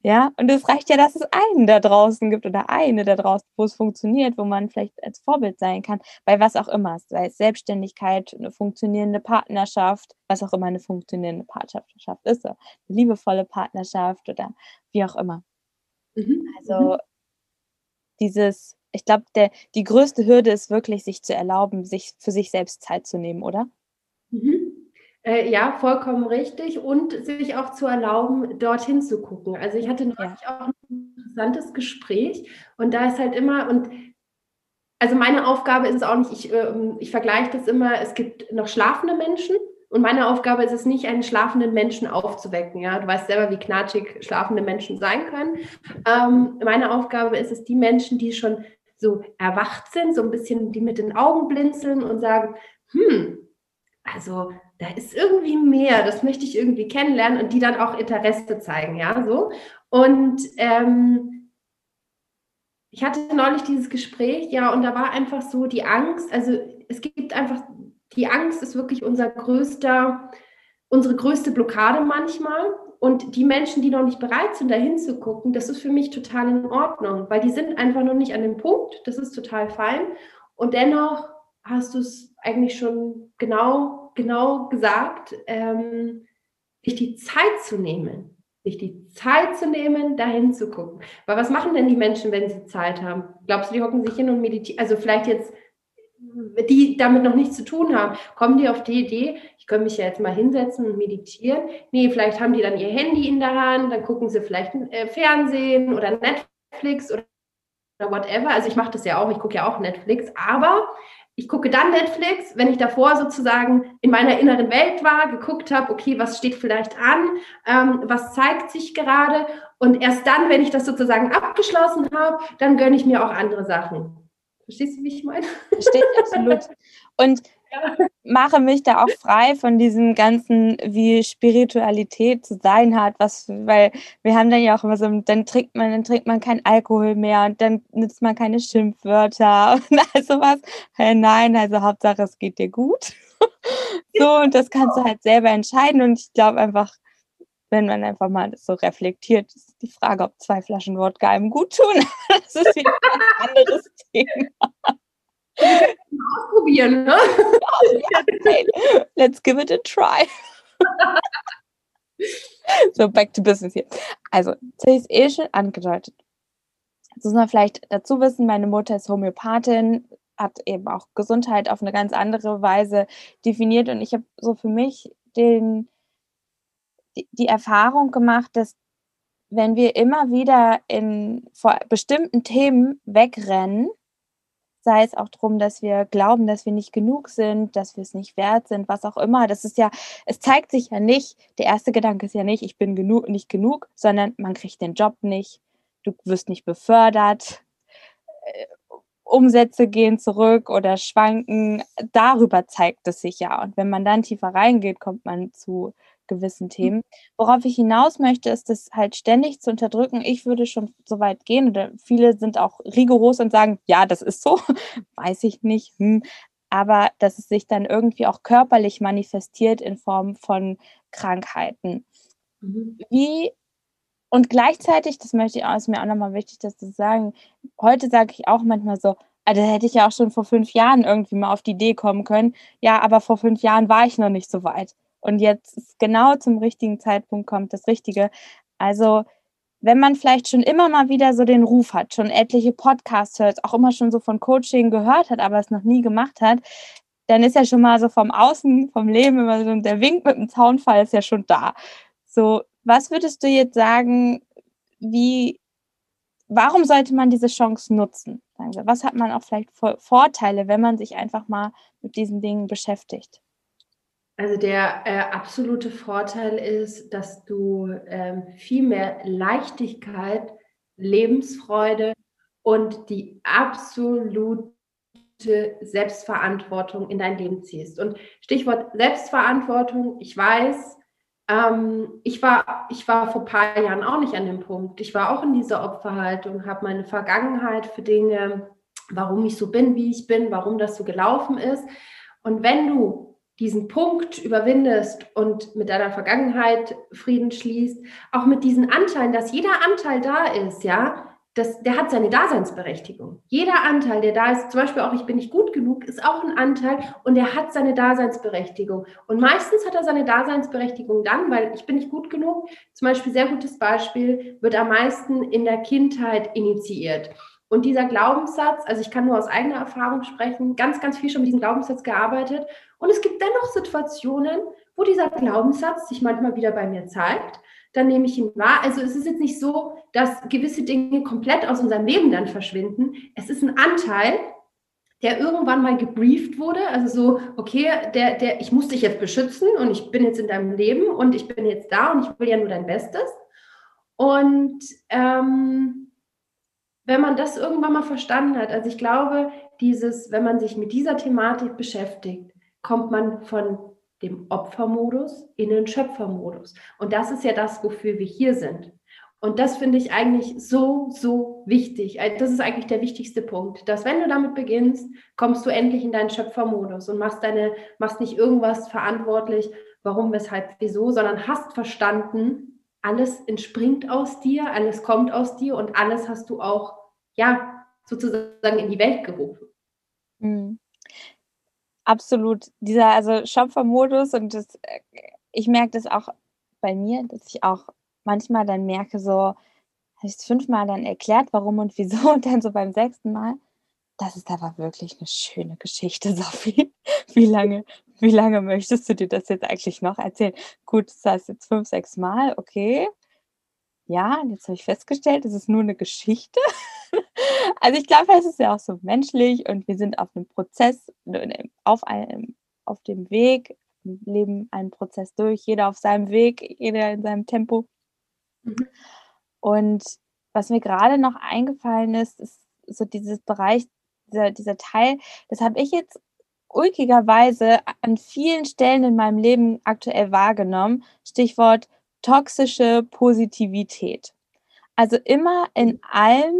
Speaker 1: Ja, und es reicht ja, dass es einen da draußen gibt oder eine da draußen, wo es funktioniert, wo man vielleicht als Vorbild sein kann, bei was auch immer, sei es Selbstständigkeit, eine funktionierende Partnerschaft, was auch immer eine funktionierende Partnerschaft ist, eine liebevolle Partnerschaft oder wie auch immer. Mhm. Also mhm. dieses ich glaube, die größte Hürde ist wirklich, sich zu erlauben, sich für sich selbst Zeit zu nehmen, oder?
Speaker 2: Mhm. Äh, ja, vollkommen richtig. Und sich auch zu erlauben, dorthin zu gucken. Also ich hatte neulich ja. auch ein interessantes Gespräch und da ist halt immer, und also meine Aufgabe ist es auch nicht, ich, äh, ich vergleiche das immer, es gibt noch schlafende Menschen und meine Aufgabe ist es nicht, einen schlafenden Menschen aufzuwecken. Ja, du weißt selber, wie knatschig schlafende Menschen sein können. Ähm, meine Aufgabe ist es, die Menschen, die schon so erwacht sind, so ein bisschen die mit den Augen blinzeln und sagen, hm, also da ist irgendwie mehr, das möchte ich irgendwie kennenlernen und die dann auch Interesse zeigen, ja, so. Und ähm, ich hatte neulich dieses Gespräch, ja, und da war einfach so die Angst, also es gibt einfach, die Angst ist wirklich unser größter, unsere größte Blockade manchmal. Und die Menschen, die noch nicht bereit sind, da hinzugucken, das ist für mich total in Ordnung, weil die sind einfach noch nicht an dem Punkt. Das ist total fein. Und dennoch hast du es eigentlich schon genau, genau gesagt, ähm, sich die Zeit zu nehmen, sich die Zeit zu nehmen, dahin zu gucken. Weil was machen denn die Menschen, wenn sie Zeit haben? Glaubst du, die hocken sich hin und meditieren? Also vielleicht jetzt die damit noch nichts zu tun haben, kommen die auf die Idee, ich könnte mich ja jetzt mal hinsetzen und meditieren. Nee, vielleicht haben die dann ihr Handy in der Hand, dann gucken sie vielleicht äh, Fernsehen oder Netflix oder, oder whatever. Also ich mache das ja auch, ich gucke ja auch Netflix, aber ich gucke dann Netflix, wenn ich davor sozusagen in meiner inneren Welt war, geguckt habe, okay, was steht vielleicht an, ähm, was zeigt sich gerade. Und erst dann, wenn ich das sozusagen abgeschlossen habe, dann gönne ich mir auch andere Sachen. Verstehst du, wie ich meine?
Speaker 1: Verstehe ich absolut. Und mache mich da auch frei von diesem ganzen, wie Spiritualität zu sein hat, was, weil wir haben dann ja auch immer so, dann trinkt man, dann trinkt man kein Alkohol mehr und dann nutzt man keine Schimpfwörter und all sowas. Hey, nein, also Hauptsache es geht dir gut. so, und das kannst du halt selber entscheiden und ich glaube einfach, wenn man einfach mal so reflektiert, ist die Frage, ob zwei Flaschen Wodka einem gut tun. das ist wieder ein anderes Thema.
Speaker 2: Ausprobieren, ne?
Speaker 1: Let's give it a try. so, back to business hier. Also, ich es eh schon angedeutet. Jetzt muss man vielleicht dazu wissen, meine Mutter ist Homöopathin, hat eben auch Gesundheit auf eine ganz andere Weise definiert und ich habe so für mich den die, Erfahrung gemacht, dass wenn wir immer wieder in vor bestimmten Themen wegrennen, sei es auch darum, dass wir glauben, dass wir nicht genug sind, dass wir es nicht wert sind, was auch immer. Das ist ja, es zeigt sich ja nicht, der erste Gedanke ist ja nicht, ich bin genug, nicht genug, sondern man kriegt den Job nicht, du wirst nicht befördert, äh, Umsätze gehen zurück oder schwanken. Darüber zeigt es sich ja. Und wenn man dann tiefer reingeht, kommt man zu gewissen mhm. Themen. Worauf ich hinaus möchte, ist das halt ständig zu unterdrücken. Ich würde schon so weit gehen oder viele sind auch rigoros und sagen, ja, das ist so, weiß ich nicht. Hm. Aber dass es sich dann irgendwie auch körperlich manifestiert in Form von Krankheiten. Mhm. Wie Und gleichzeitig, das möchte ich auch, ist mir auch nochmal wichtig, das zu sagen, heute sage ich auch manchmal so, also hätte ich ja auch schon vor fünf Jahren irgendwie mal auf die Idee kommen können. Ja, aber vor fünf Jahren war ich noch nicht so weit. Und jetzt genau zum richtigen Zeitpunkt kommt das Richtige. Also, wenn man vielleicht schon immer mal wieder so den Ruf hat, schon etliche Podcasts hört, auch immer schon so von Coaching gehört hat, aber es noch nie gemacht hat, dann ist ja schon mal so vom Außen, vom Leben immer so der Wink mit dem Zaunfall ist ja schon da. So, was würdest du jetzt sagen, wie, warum sollte man diese Chance nutzen? Was hat man auch vielleicht Vorteile, wenn man sich einfach mal mit diesen Dingen beschäftigt?
Speaker 2: Also der äh, absolute Vorteil ist, dass du ähm, viel mehr Leichtigkeit, Lebensfreude und die absolute Selbstverantwortung in dein Leben ziehst. Und Stichwort Selbstverantwortung, ich weiß, ähm, ich, war, ich war vor ein paar Jahren auch nicht an dem Punkt. Ich war auch in dieser Opferhaltung, habe meine Vergangenheit für Dinge, warum ich so bin, wie ich bin, warum das so gelaufen ist. Und wenn du diesen Punkt überwindest und mit deiner Vergangenheit Frieden schließt, auch mit diesen Anteilen, dass jeder Anteil da ist, ja, das, der hat seine Daseinsberechtigung. Jeder Anteil, der da ist, zum Beispiel auch ich bin nicht gut genug, ist auch ein Anteil und der hat seine Daseinsberechtigung. Und meistens hat er seine Daseinsberechtigung dann, weil ich bin nicht gut genug, zum Beispiel sehr gutes Beispiel, wird am meisten in der Kindheit initiiert. Und dieser Glaubenssatz, also ich kann nur aus eigener Erfahrung sprechen, ganz, ganz viel schon mit diesem Glaubenssatz gearbeitet. Und es gibt dennoch Situationen, wo dieser Glaubenssatz sich manchmal wieder bei mir zeigt dann nehme ich ihn wahr. Also es ist jetzt nicht so, dass gewisse Dinge komplett aus unserem Leben dann verschwinden. Es ist ein Anteil, der irgendwann mal gebrieft wurde. Also so, okay, der, der, ich muss dich jetzt beschützen und ich bin jetzt in deinem Leben und ich bin jetzt da und ich will ja nur dein Bestes. Und ähm, wenn man das irgendwann mal verstanden hat, also ich glaube, dieses, wenn man sich mit dieser Thematik beschäftigt, kommt man von dem Opfermodus in den Schöpfermodus. Und das ist ja das, wofür wir hier sind. Und das finde ich eigentlich so, so wichtig. Äh, das ist eigentlich der wichtigste Punkt, dass wenn du damit beginnst, kommst du endlich in deinen Schöpfermodus und machst deine, machst nicht irgendwas verantwortlich, warum, weshalb, wieso, sondern hast verstanden, alles entspringt aus dir, alles kommt aus dir und alles hast du auch, ja, sozusagen in die Welt gerufen.
Speaker 1: Mhm absolut dieser, also Schöpfermodus und das, äh, ich merke das auch bei mir, dass ich auch manchmal dann merke, so, habe ich es fünfmal dann erklärt, warum und wieso und dann so beim sechsten Mal, das ist aber wirklich eine schöne Geschichte, Sophie. Wie lange, wie lange möchtest du dir das jetzt eigentlich noch erzählen? Gut, das heißt jetzt fünf, sechs Mal, okay. Ja, jetzt habe ich festgestellt, es ist nur eine Geschichte. Also ich glaube, es ist ja auch so menschlich und wir sind auf einem Prozess, auf, einem, auf dem Weg, leben einen Prozess durch, jeder auf seinem Weg, jeder in seinem Tempo. Mhm. Und was mir gerade noch eingefallen ist, ist so dieses Bereich, dieser, dieser Teil, das habe ich jetzt ulkigerweise an vielen Stellen in meinem Leben aktuell wahrgenommen. Stichwort toxische Positivität. Also immer in allem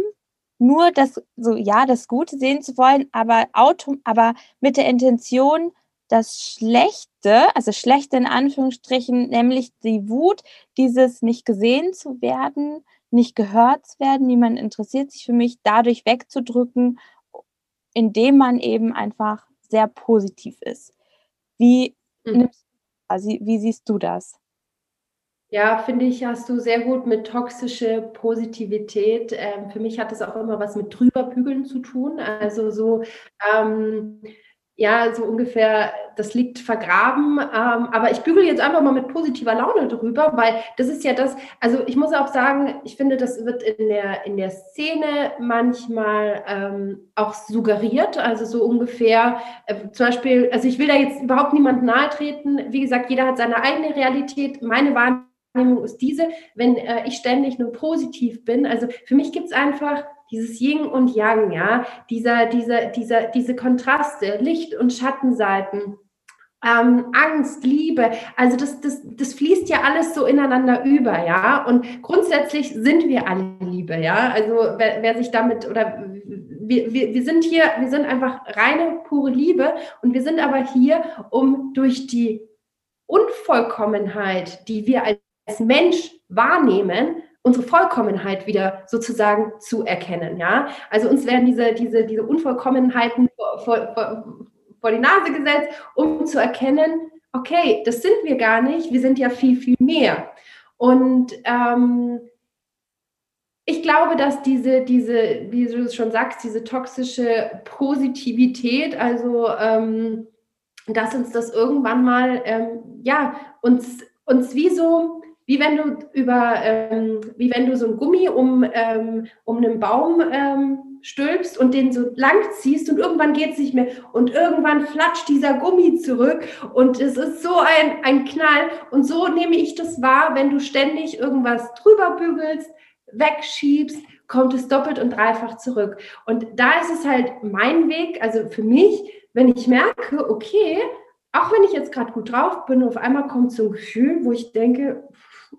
Speaker 1: nur das, so ja, das Gute sehen zu wollen, aber, auto, aber mit der Intention, das Schlechte, also Schlechte in Anführungsstrichen, nämlich die Wut, dieses nicht gesehen zu werden, nicht gehört zu werden, niemand interessiert sich für mich, dadurch wegzudrücken, indem man eben einfach sehr positiv ist. Wie, mhm. also, wie siehst du das?
Speaker 2: Ja, finde ich, hast du sehr gut mit toxische Positivität. Ähm, für mich hat das auch immer was mit drüberbügeln zu tun. Also so, ähm, ja, so ungefähr, das liegt vergraben. Ähm, aber ich bügel jetzt einfach mal mit positiver Laune drüber, weil das ist ja das, also ich muss auch sagen, ich finde, das wird in der, in der Szene manchmal ähm, auch suggeriert. Also so ungefähr, äh, zum Beispiel, also ich will da jetzt überhaupt niemand nahe treten. Wie gesagt, jeder hat seine eigene Realität. Meine Wahrnehmung Wahrnehmung ist diese, wenn äh, ich ständig nur positiv bin. Also für mich gibt es einfach dieses Yin und Yang, ja, dieser, dieser, dieser, diese Kontraste, Licht- und Schattenseiten. Ähm, Angst, Liebe, also das, das, das fließt ja alles so ineinander über, ja. Und grundsätzlich sind wir alle Liebe, ja. Also wer, wer sich damit oder wir, wir, wir sind hier, wir sind einfach reine, pure Liebe und wir sind aber hier, um durch die Unvollkommenheit, die wir als als Mensch wahrnehmen, unsere Vollkommenheit wieder sozusagen zu erkennen. Ja? Also uns werden diese, diese, diese Unvollkommenheiten vor, vor, vor die Nase gesetzt, um zu erkennen, okay, das sind wir gar nicht, wir sind ja viel, viel mehr. Und ähm, ich glaube, dass diese, diese, wie du es schon sagst, diese toxische Positivität, also ähm, dass uns das irgendwann mal, ähm, ja, uns, uns wie so, wie wenn du über, ähm, wie wenn du so ein Gummi um, ähm, um einen Baum ähm, stülpst und den so lang ziehst und irgendwann geht es nicht mehr und irgendwann flatscht dieser Gummi zurück und es ist so ein, ein Knall und so nehme ich das wahr, wenn du ständig irgendwas drüber bügelst, wegschiebst, kommt es doppelt und dreifach zurück. Und da ist es halt mein Weg, also für mich, wenn ich merke, okay, auch wenn ich jetzt gerade gut drauf bin, auf einmal kommt so ein Gefühl, wo ich denke,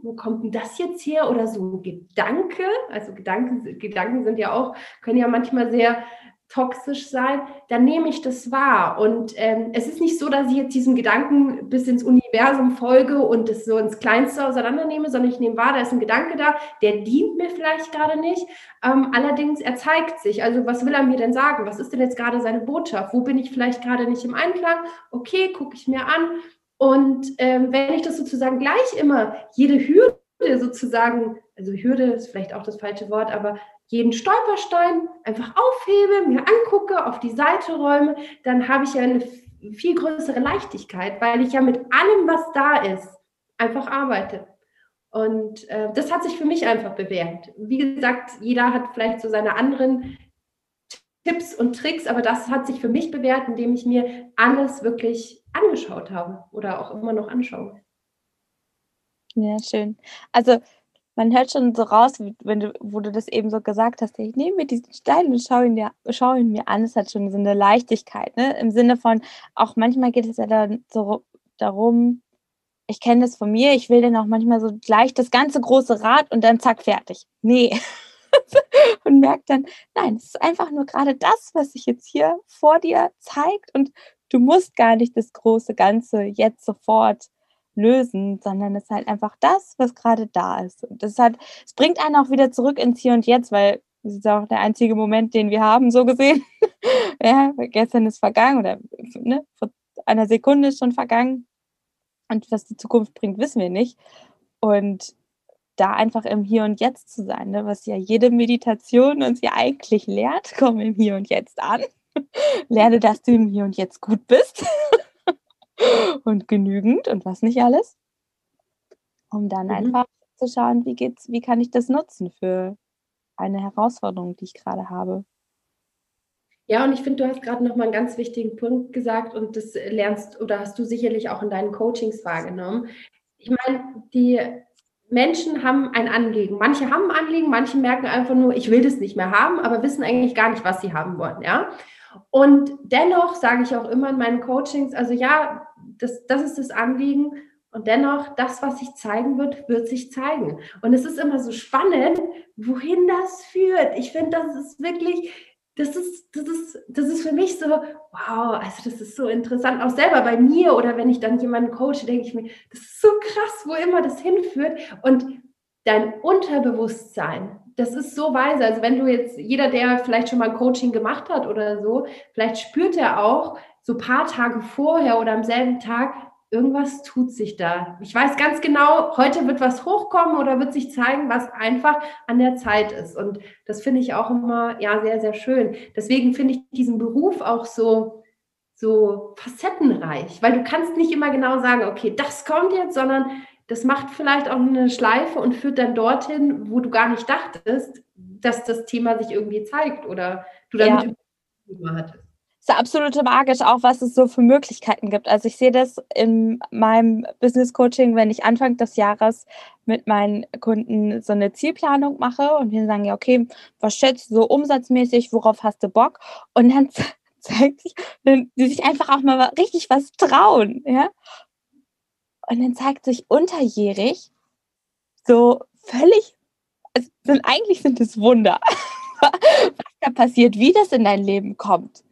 Speaker 2: wo kommt denn das jetzt her? Oder so ein Gedanke, also Gedanken, Gedanken sind ja auch, können ja manchmal sehr toxisch sein, dann nehme ich das wahr. Und ähm, es ist nicht so, dass ich jetzt diesem Gedanken bis ins Universum folge und es so ins Kleinste auseinandernehme, sondern ich nehme wahr, da ist ein Gedanke da, der dient mir vielleicht gerade nicht. Ähm, allerdings er zeigt sich. Also was will er mir denn sagen? Was ist denn jetzt gerade seine Botschaft? Wo bin ich vielleicht gerade nicht im Einklang? Okay, gucke ich mir an. Und ähm, wenn ich das sozusagen gleich immer, jede Hürde sozusagen, also Hürde ist vielleicht auch das falsche Wort, aber jeden Stolperstein einfach aufhebe, mir angucke, auf die Seite räume, dann habe ich ja eine viel größere Leichtigkeit, weil ich ja mit allem, was da ist, einfach arbeite. Und äh, das hat sich für mich einfach bewährt. Wie gesagt, jeder hat vielleicht so seine anderen Tipps und Tricks, aber das hat sich für mich bewährt, indem ich mir alles wirklich angeschaut habe oder auch immer noch anschaue.
Speaker 1: Ja, schön. Also man hört schon so raus, wenn du, wo du das eben so gesagt hast, ich nehme mir diesen Stein und schaue ihn, dir, schaue ihn mir an. Es hat schon so eine Leichtigkeit, ne? Im Sinne von, auch manchmal geht es ja dann so darum, ich kenne das von mir, ich will dann auch manchmal so gleich das ganze große Rad und dann zack, fertig. Nee. und merkt dann, nein, es ist einfach nur gerade das, was sich jetzt hier vor dir zeigt und du musst gar nicht das große Ganze jetzt sofort lösen, sondern es ist halt einfach das, was gerade da ist. Und das hat, es bringt einen auch wieder zurück ins Hier und Jetzt, weil es ist auch der einzige Moment, den wir haben, so gesehen. ja, gestern ist vergangen oder ne, vor einer Sekunde ist schon vergangen. Und was die Zukunft bringt, wissen wir nicht. Und da einfach im Hier und Jetzt zu sein, ne, was ja jede Meditation uns ja eigentlich lehrt, komm im Hier und Jetzt an. Lerne, dass du im Hier und Jetzt gut bist und genügend und was nicht alles. Um dann mhm. einfach zu schauen, wie geht's, wie kann ich das nutzen für eine Herausforderung, die ich gerade habe.
Speaker 2: Ja, und ich finde, du hast gerade noch mal einen ganz wichtigen Punkt gesagt und das lernst oder hast du sicherlich auch in deinen Coachings wahrgenommen. Ich meine, die Menschen haben ein Anliegen. Manche haben ein Anliegen, manche merken einfach nur, ich will das nicht mehr haben, aber wissen eigentlich gar nicht, was sie haben wollen. Ja? Und dennoch sage ich auch immer in meinen Coachings, also ja, das, das ist das Anliegen. Und dennoch, das, was sich zeigen wird, wird sich zeigen. Und es ist immer so spannend, wohin das führt. Ich finde, das ist wirklich, das ist, das ist, das ist für mich so, wow, also das ist so interessant. Auch selber bei mir oder wenn ich dann jemanden coache, denke ich mir, das ist so krass, wo immer das hinführt. Und dein Unterbewusstsein, das ist so weise. Also wenn du jetzt, jeder, der vielleicht schon mal Coaching gemacht hat oder so, vielleicht spürt er auch so paar Tage vorher oder am selben Tag, irgendwas tut sich da. Ich weiß ganz genau, heute wird was hochkommen oder wird sich zeigen, was einfach an der Zeit ist. Und das finde ich auch immer, ja, sehr, sehr schön. Deswegen finde ich diesen Beruf auch so, so facettenreich, weil du kannst nicht immer genau sagen, okay, das kommt jetzt, sondern das macht vielleicht auch eine Schleife und führt dann dorthin, wo du gar nicht dachtest, dass das Thema sich irgendwie zeigt oder du damit
Speaker 1: ja. hattest. Ist absolute magisch auch, was es so für Möglichkeiten gibt. Also ich sehe das in meinem Business Coaching, wenn ich Anfang des Jahres mit meinen Kunden so eine Zielplanung mache und wir sagen, ja, okay, was schätzt du so umsatzmäßig, worauf hast du Bock? Und dann zeigt sich, wenn die sich einfach auch mal richtig was trauen, ja. Und dann zeigt sich unterjährig so völlig, also sind, eigentlich sind es Wunder, was da passiert, wie das in dein Leben kommt.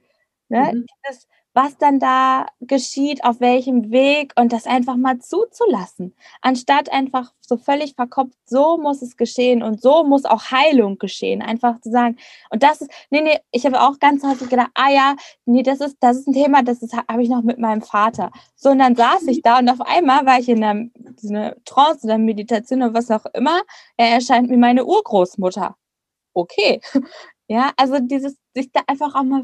Speaker 1: Ne? Mhm. Dieses was dann da geschieht, auf welchem Weg und das einfach mal zuzulassen, anstatt einfach so völlig verkopft, so muss es geschehen und so muss auch Heilung geschehen, einfach zu sagen, und das ist, nee, nee, ich habe auch ganz häufig gedacht, ah ja, nee, das ist, das ist ein Thema, das habe ich noch mit meinem Vater. So, und dann saß ich da und auf einmal war ich in einer, einer Trance oder Meditation oder was auch immer, er erscheint mir meine Urgroßmutter. Okay. Ja, also dieses, sich da einfach auch mal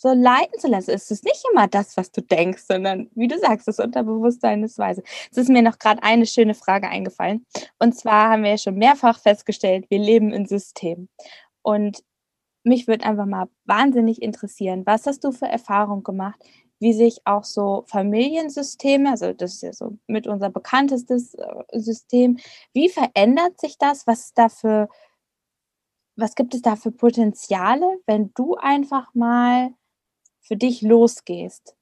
Speaker 1: so leiten zu lassen. Es ist nicht immer das, was du denkst, sondern wie du sagst, das Unterbewusstsein ist weise. Es ist mir noch gerade eine schöne Frage eingefallen. Und zwar haben wir ja schon mehrfach festgestellt, wir leben in Systemen. Und mich würde einfach mal wahnsinnig interessieren, was hast du für Erfahrungen gemacht, wie sich auch so Familiensysteme, also das ist ja so mit unser bekanntestes äh, System, wie verändert sich das? Was ist da was gibt es da für Potenziale, wenn du einfach mal für dich losgehst.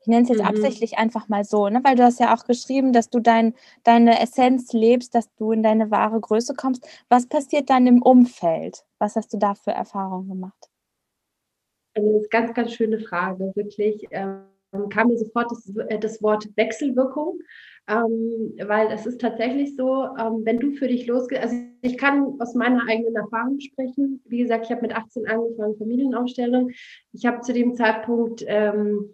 Speaker 1: Ich nenne es jetzt mhm. absichtlich einfach mal so, ne? weil du hast ja auch geschrieben, dass du dein, deine Essenz lebst, dass du in deine wahre Größe kommst. Was passiert dann im Umfeld? Was hast du da für Erfahrungen gemacht?
Speaker 2: Eine ganz, ganz schöne Frage, wirklich. Ähm, kam mir sofort das, äh, das Wort Wechselwirkung ähm, weil es ist tatsächlich so, ähm, wenn du für dich losgehst, also ich kann aus meiner eigenen Erfahrung sprechen. Wie gesagt, ich habe mit 18 angefangen, Familienaufstellung. Ich habe zu dem Zeitpunkt, ähm,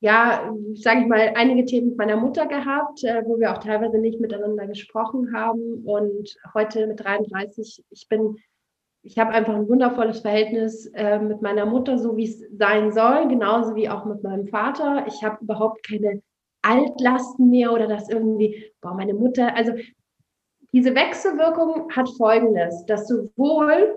Speaker 2: ja, sage ich mal, einige Themen mit meiner Mutter gehabt, äh, wo wir auch teilweise nicht miteinander gesprochen haben. Und heute mit 33, ich bin ich habe einfach ein wundervolles Verhältnis äh, mit meiner Mutter, so wie es sein soll, genauso wie auch mit meinem Vater. Ich habe überhaupt keine Altlasten mehr oder das irgendwie, boah, meine Mutter, also diese Wechselwirkung hat folgendes, dass sowohl,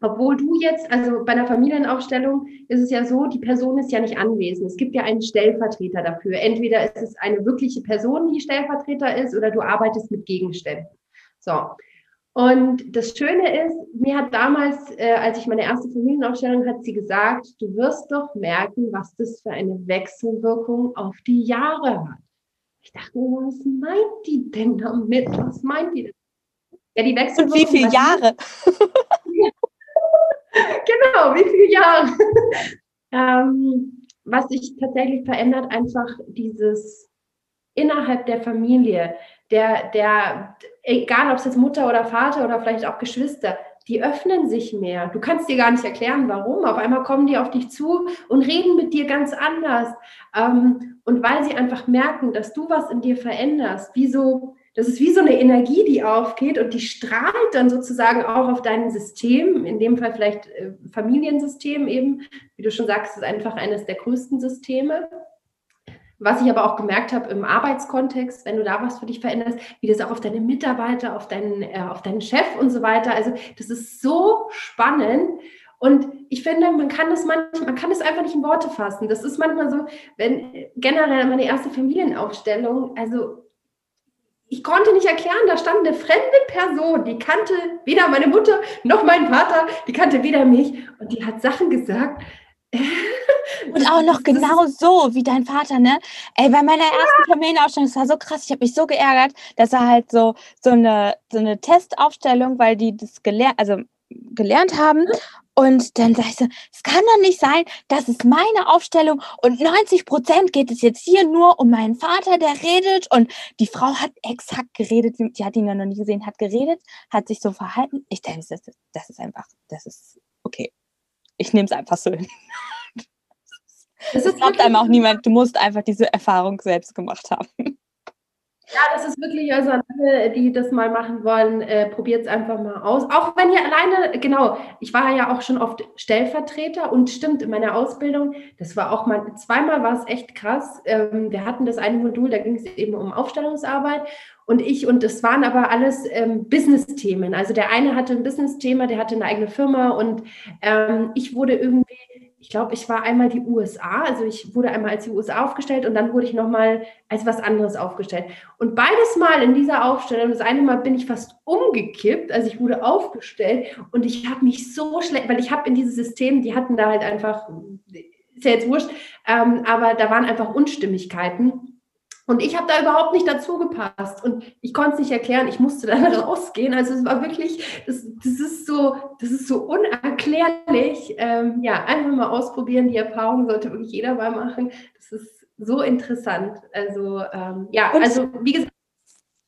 Speaker 2: obwohl du jetzt, also bei einer Familienaufstellung ist es ja so, die Person ist ja nicht anwesend. Es gibt ja einen Stellvertreter dafür. Entweder ist es eine wirkliche Person, die Stellvertreter ist, oder du arbeitest mit Gegenständen. So. Und das Schöne ist, mir hat damals, äh, als ich meine erste Familienaufstellung hat sie gesagt, du wirst doch merken, was das für eine Wechselwirkung auf die Jahre hat. Ich dachte, was meint die denn damit? Was meint die denn?
Speaker 1: Ja, die Wechselwirkung. Und wie viele Jahre?
Speaker 2: genau, wie viele Jahre? ähm, was sich tatsächlich verändert, einfach dieses innerhalb der Familie, der, der, egal ob es jetzt Mutter oder Vater oder vielleicht auch Geschwister, die öffnen sich mehr. Du kannst dir gar nicht erklären, warum. Auf einmal kommen die auf dich zu und reden mit dir ganz anders. Ähm, und weil sie einfach merken, dass du was in dir veränderst, wie so, das ist wie so eine Energie, die aufgeht und die strahlt dann sozusagen auch auf dein System, in dem Fall vielleicht äh, Familiensystem eben, wie du schon sagst, ist einfach eines der größten Systeme. Was ich aber auch gemerkt habe im Arbeitskontext, wenn du da was für dich veränderst, wie das auch auf deine Mitarbeiter, auf deinen, äh, auf deinen Chef und so weiter. Also das ist so spannend. Und ich finde, man kann das manchmal, man kann es einfach nicht in Worte fassen. Das ist manchmal so, wenn generell meine erste Familienaufstellung, also ich konnte nicht erklären, da stand eine fremde Person, die kannte weder meine Mutter noch meinen Vater, die kannte weder mich und die hat Sachen gesagt.
Speaker 1: Und auch noch genau so wie dein Vater, ne? Ey, bei meiner ersten Familienausstellung, das war so krass, ich habe mich so geärgert, dass er halt so, so, eine, so eine Testaufstellung, weil die das gelernt, also gelernt haben. Und dann sag ich so, es kann doch nicht sein, das ist meine Aufstellung und 90 Prozent geht es jetzt hier nur um meinen Vater, der redet. Und die Frau hat exakt geredet, die hat ihn ja noch nie gesehen, hat geredet, hat sich so verhalten. Ich denke, das, das ist einfach, das ist okay. Ich nehme es einfach so hin. Das, das glaubt einem auch niemand. Du musst einfach diese Erfahrung selbst gemacht haben.
Speaker 2: Ja, das ist wirklich, also alle, die das mal machen wollen, äh, probiert es einfach mal aus. Auch wenn ihr alleine, genau, ich war ja auch schon oft Stellvertreter und stimmt, in meiner Ausbildung, das war auch mal, zweimal war es echt krass. Ähm, wir hatten das eine Modul, da ging es eben um Aufstellungsarbeit und ich, und das waren aber alles ähm, Business-Themen. Also der eine hatte ein Business-Thema, der hatte eine eigene Firma und ähm, ich wurde irgendwie ich glaube, ich war einmal die USA, also ich wurde einmal als die USA aufgestellt und dann wurde ich nochmal als was anderes aufgestellt. Und beides Mal in dieser Aufstellung, das eine Mal bin ich fast umgekippt, also ich wurde aufgestellt und ich habe mich so schlecht, weil ich habe in dieses System, die hatten da halt einfach, ist ja jetzt wurscht, ähm, aber da waren einfach Unstimmigkeiten. Und ich habe da überhaupt nicht dazu gepasst und ich konnte es nicht erklären. Ich musste dann rausgehen. Also es war wirklich, das, das ist so, das ist so unerklärlich. Ähm, ja, einfach mal ausprobieren. Die Erfahrung sollte wirklich jeder mal machen. Das ist so interessant. Also ähm, ja, und, also wie gesagt.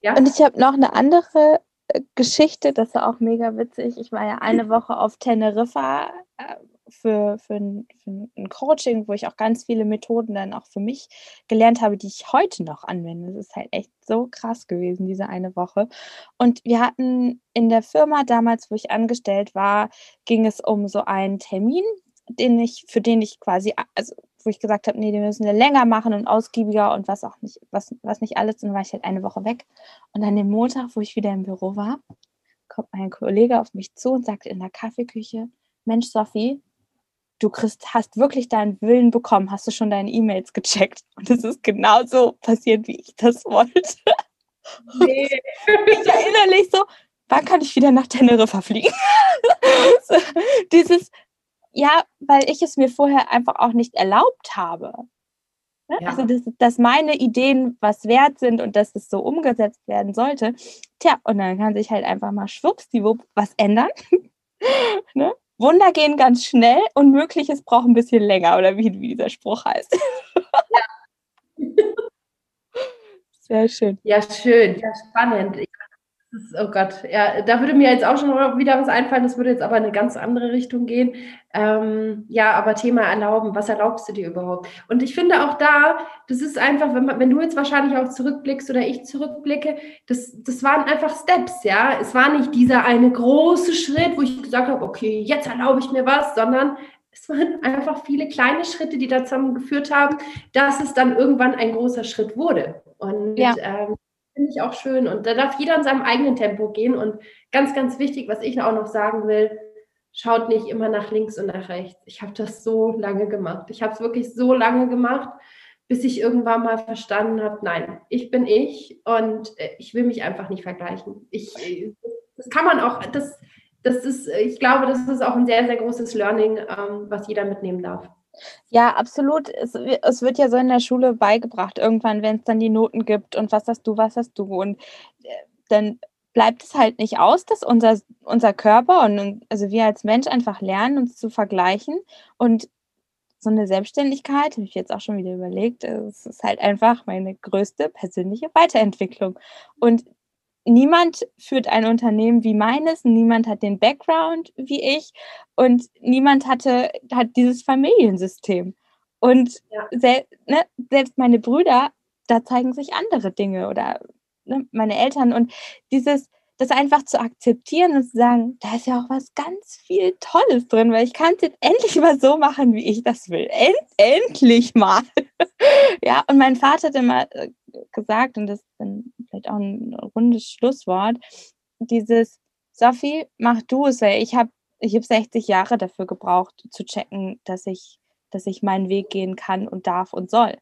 Speaker 1: Ja? Und ich habe noch eine andere äh, Geschichte, das war auch mega witzig. Ich war ja eine Woche auf Teneriffa äh, für, für, ein, für ein Coaching, wo ich auch ganz viele Methoden dann auch für mich gelernt habe, die ich heute noch anwende. Das ist halt echt so krass gewesen, diese eine Woche. Und wir hatten in der Firma damals, wo ich angestellt war, ging es um so einen Termin, den ich, für den ich quasi, also wo ich gesagt habe, nee, den müssen wir länger machen und ausgiebiger und was auch nicht, was, was nicht alles. Und dann war ich halt eine Woche weg. Und an dem Montag, wo ich wieder im Büro war, kommt mein Kollege auf mich zu und sagt in der Kaffeeküche, Mensch, Sophie, du kriegst, hast wirklich deinen Willen bekommen, hast du schon deine E-Mails gecheckt. Und es ist genauso passiert, wie ich das wollte. Nee. ich erinnere mich so, wann kann ich wieder nach Teneriffa fliegen? so, dieses, ja, weil ich es mir vorher einfach auch nicht erlaubt habe. Ne? Ja. Also, dass, dass meine Ideen was wert sind und dass es so umgesetzt werden sollte. Tja, und dann kann sich halt einfach mal schwuppsdiwupp was ändern. ne? Wunder gehen ganz schnell, Unmögliches braucht ein bisschen länger, oder wie, wie dieser Spruch heißt. Ja. Sehr schön.
Speaker 2: Ja, schön, ja, spannend. Ist, oh Gott, ja, da würde mir jetzt auch schon wieder was einfallen, das würde jetzt aber in eine ganz andere Richtung gehen. Ähm, ja, aber Thema erlauben, was erlaubst du dir überhaupt? Und ich finde auch da, das ist einfach, wenn, man, wenn du jetzt wahrscheinlich auch zurückblickst oder ich zurückblicke, das, das waren einfach Steps, ja. Es war nicht dieser eine große Schritt, wo ich gesagt habe, okay, jetzt erlaube ich mir was, sondern es waren einfach viele kleine Schritte, die dazu geführt haben, dass es dann irgendwann ein großer Schritt wurde. Und ja. ähm, finde ich auch schön. Und da darf jeder in seinem eigenen Tempo gehen. Und ganz, ganz wichtig, was ich auch noch sagen will, schaut nicht immer nach links und nach rechts. Ich habe das so lange gemacht. Ich habe es wirklich so lange gemacht, bis ich irgendwann mal verstanden habe, nein, ich bin ich und äh, ich will mich einfach nicht vergleichen. Ich, das kann man auch, das, das ist, ich glaube, das ist auch ein sehr, sehr großes Learning, ähm, was jeder mitnehmen darf.
Speaker 1: Ja, absolut. Es, es, wird ja so in der Schule beigebracht, irgendwann, wenn es dann die Noten gibt und was hast du, was hast du. Und äh, dann bleibt es halt nicht aus, dass unser, unser Körper und also wir als Mensch einfach lernen, uns zu vergleichen. Und so eine Selbstständigkeit, habe ich jetzt auch schon wieder überlegt, es ist halt einfach meine größte persönliche Weiterentwicklung. Und niemand führt ein Unternehmen wie meines, niemand hat den Background wie ich und niemand hatte, hat dieses Familiensystem. Und ja. sel ne, selbst meine Brüder, da zeigen sich andere Dinge oder ne, meine Eltern und dieses, das einfach zu akzeptieren und zu sagen, da ist ja auch was ganz viel Tolles drin, weil ich kann es jetzt endlich mal so machen, wie ich das will. End endlich mal. ja, und mein Vater hat immer äh, gesagt, und das ist dann vielleicht auch ein rundes Schlusswort, dieses, Sophie, mach du es, weil ich habe ich hab 60 Jahre dafür gebraucht, zu checken, dass ich, dass ich meinen Weg gehen kann und darf und soll.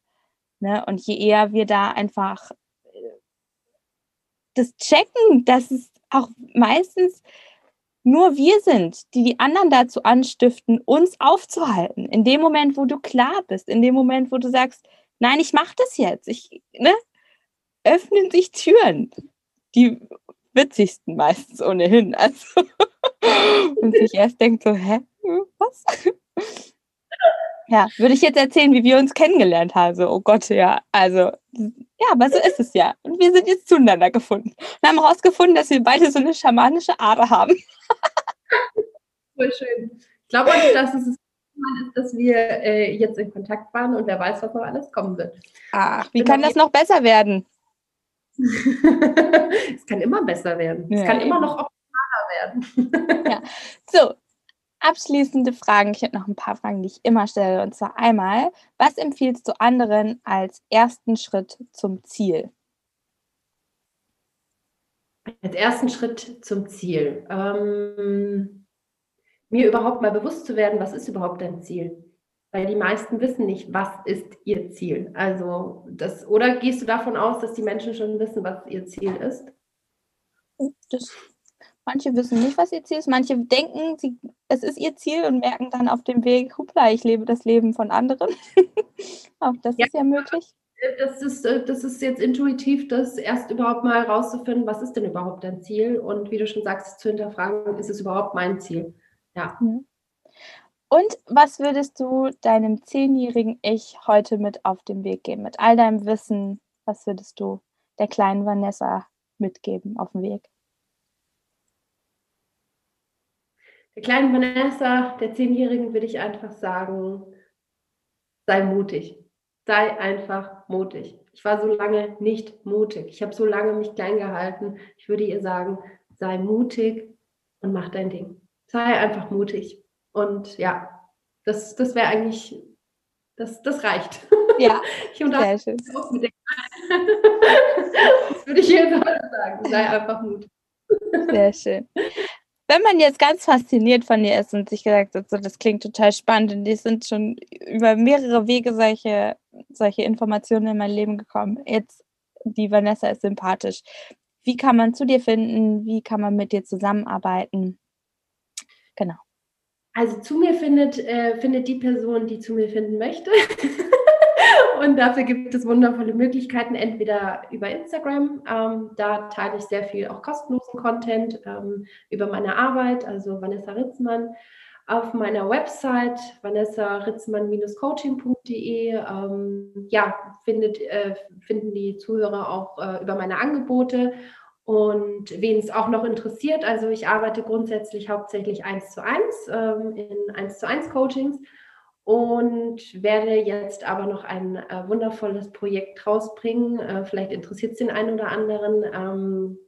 Speaker 1: Ne? Und je eher wir da einfach das checken, dass es auch meistens nur wir sind, die die anderen dazu anstiften, uns aufzuhalten. In dem Moment, wo du klar bist, in dem Moment, wo du sagst, nein, ich mache das jetzt, ich, ne, öffnen sich Türen. Die witzigsten meistens ohnehin. Also, und sich erst denkt so, hä, was? Ja, würde ich jetzt erzählen, wie wir uns kennengelernt haben. So, oh Gott, ja, also ja, aber so ist es ja. Und wir sind jetzt zueinander gefunden und haben herausgefunden, dass wir beide so eine schamanische Ader haben.
Speaker 2: Voll schön. Ich glaube auch, dass es ist, dass wir äh, jetzt in Kontakt waren und wer weiß, was noch alles kommen wird.
Speaker 1: Ach, wie kann das noch besser werden?
Speaker 2: es kann immer besser werden. Ja, es kann eben. immer noch optimaler
Speaker 1: werden. ja. So, abschließende Fragen. Ich habe noch ein paar Fragen, die ich immer stelle. Und zwar einmal, was empfiehlst du anderen als ersten Schritt zum Ziel?
Speaker 2: Als ersten Schritt zum Ziel. Ähm, mir überhaupt mal bewusst zu werden, was ist überhaupt dein Ziel? Weil die meisten wissen nicht, was ist ihr Ziel. Also das, oder gehst du davon aus, dass die Menschen schon wissen, was ihr Ziel ist?
Speaker 1: Das Manche wissen nicht, was ihr Ziel ist. Manche denken, sie, es ist ihr Ziel und merken dann auf dem Weg, hoppla, ich lebe das Leben von anderen. Auch das ja. ist ja möglich.
Speaker 2: das ist, äh, das ist jetzt intuitiv, das erst überhaupt mal rauszufinden, was ist denn überhaupt dein Ziel und wie du schon sagst, zu hinterfragen, ist es überhaupt mein Ziel? Ja. Mhm.
Speaker 1: Und was würdest du deinem zehnjährigen Ich heute mit auf den Weg geben? Mit all deinem Wissen, was würdest du der kleinen Vanessa mitgeben auf dem Weg?
Speaker 2: Der kleinen Vanessa, der Zehnjährigen, würde ich einfach sagen, sei mutig. Sei einfach mutig. Ich war so lange nicht mutig. Ich habe so lange mich klein gehalten. Ich würde ihr sagen, sei mutig und mach dein Ding. Sei einfach mutig. Und ja, das, das wäre eigentlich, das, das reicht.
Speaker 1: Ja,
Speaker 2: ich sehr schön. das würde ich jetzt heute sagen. Sei einfach mutig.
Speaker 1: Sehr schön wenn man jetzt ganz fasziniert von dir ist und sich gesagt hat, so, das klingt total spannend und die sind schon über mehrere Wege solche, solche Informationen in mein Leben gekommen. Jetzt, die Vanessa ist sympathisch. Wie kann man zu dir finden? Wie kann man mit dir zusammenarbeiten? Genau.
Speaker 2: Also zu mir findet, äh, findet die Person, die zu mir finden möchte. Und dafür gibt es wundervolle Möglichkeiten, entweder über Instagram, ähm, da teile ich sehr viel auch kostenlosen Content ähm, über meine Arbeit, also Vanessa Ritzmann. Auf meiner Website vanessa-ritzmann-coaching.de ähm, ja, findet, äh, finden die Zuhörer auch äh, über meine Angebote. Und wen es auch noch interessiert, also ich arbeite grundsätzlich hauptsächlich eins zu eins ähm, in eins zu eins Coachings und werde jetzt aber noch ein äh, wundervolles Projekt rausbringen. Äh, vielleicht interessiert es den einen oder anderen. Ähm,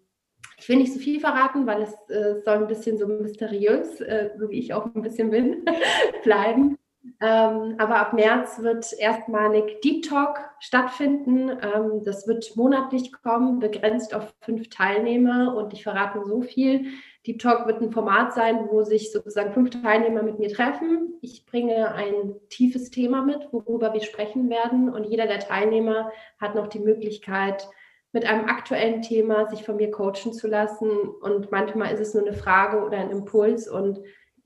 Speaker 2: ich will nicht so viel verraten, weil es äh, soll ein bisschen so mysteriös, äh, so wie ich auch ein bisschen bin, bleiben. Ähm, aber ab März wird erstmalig Deep Talk stattfinden. Ähm, das wird monatlich kommen, begrenzt auf fünf Teilnehmer. Und ich verrate so viel. Deep Talk wird ein Format sein, wo sich sozusagen fünf Teilnehmer mit mir treffen. Ich bringe ein tiefes Thema mit, worüber wir sprechen werden. Und jeder der Teilnehmer hat noch die Möglichkeit, mit einem aktuellen Thema sich von mir coachen zu lassen. Und manchmal ist es nur eine Frage oder ein Impuls. Und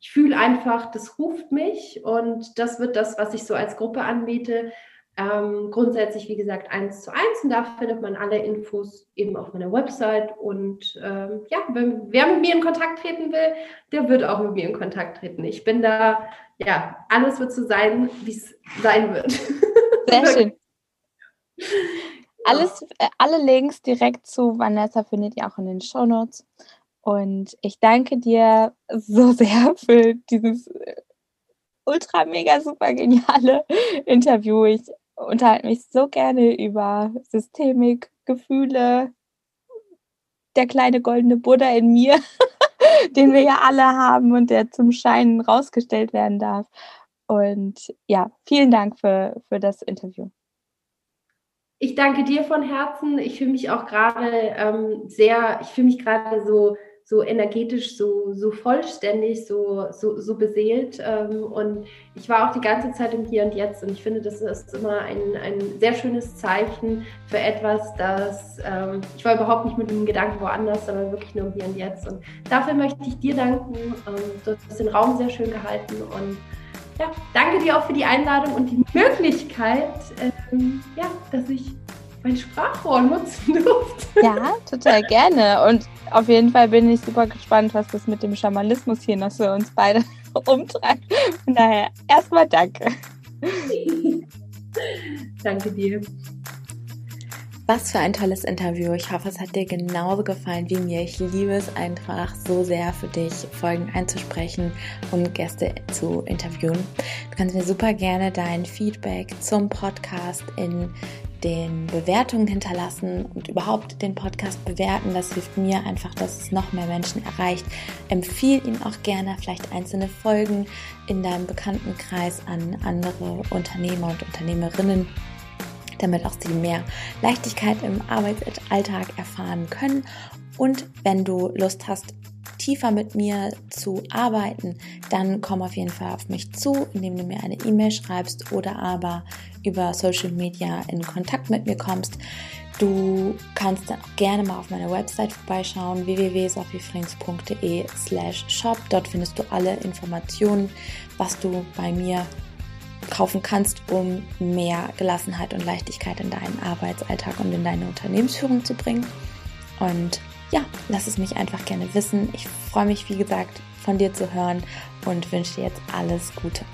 Speaker 2: ich fühle einfach, das ruft mich. Und das wird das, was ich so als Gruppe anbiete. Ähm, grundsätzlich, wie gesagt, eins zu eins und da findet man alle Infos eben auf meiner Website. Und ähm, ja, wer mit mir in Kontakt treten will, der wird auch mit mir in Kontakt treten. Ich bin da, ja, alles wird so sein, wie es sein wird.
Speaker 1: Sehr schön. Alles, äh, alle Links direkt zu Vanessa findet ihr auch in den Show Notes. Und ich danke dir so sehr für dieses äh, ultra mega super geniale Interview. Ich unterhalte mich so gerne über Systemik, Gefühle, der kleine goldene Buddha in mir, den wir ja alle haben und der zum Scheinen rausgestellt werden darf. Und ja, vielen Dank für, für das Interview.
Speaker 2: Ich danke dir von Herzen. Ich fühle mich auch gerade ähm, sehr, ich fühle mich gerade so so energetisch, so, so vollständig, so, so, so beseelt. Ähm, und ich war auch die ganze Zeit im Hier und Jetzt. Und ich finde, das ist immer ein, ein sehr schönes Zeichen für etwas, das ähm, ich war überhaupt nicht mit dem Gedanken woanders, sondern wirklich nur im Hier und Jetzt. Und dafür möchte ich dir danken. Ähm, du hast den Raum sehr schön gehalten und ja, danke dir auch für die Einladung und die Möglichkeit, ja, dass ich mein Sprachrohr nutzen durfte.
Speaker 1: Ja, total gerne. Und auf jeden Fall bin ich super gespannt, was das mit dem Schamanismus hier noch für uns beide umtreibt. Von daher erstmal danke.
Speaker 2: danke dir.
Speaker 1: Was für ein tolles Interview. Ich hoffe, es hat dir genauso gefallen wie mir. Ich liebe es einfach so sehr für dich, Folgen einzusprechen und Gäste zu interviewen. Du kannst mir super gerne dein Feedback zum Podcast in den Bewertungen hinterlassen und überhaupt den Podcast bewerten. Das hilft mir einfach, dass es noch mehr Menschen erreicht. Empfiehl ihn auch gerne, vielleicht einzelne Folgen in deinem Bekanntenkreis an andere Unternehmer und Unternehmerinnen damit auch sie mehr Leichtigkeit im Arbeitsalltag erfahren können. Und wenn du Lust hast, tiefer mit mir zu arbeiten, dann komm auf jeden Fall auf mich zu, indem du mir eine E-Mail schreibst oder aber über Social Media in Kontakt mit mir kommst. Du kannst dann auch gerne mal auf meiner Website vorbeischauen, www.sophiefrings.de slash shop. Dort findest du alle Informationen, was du bei mir kaufen kannst, um mehr Gelassenheit und Leichtigkeit in deinen Arbeitsalltag und in deine Unternehmensführung zu bringen. Und ja, lass es mich einfach gerne wissen. Ich freue mich, wie gesagt, von dir zu hören und wünsche dir jetzt alles Gute.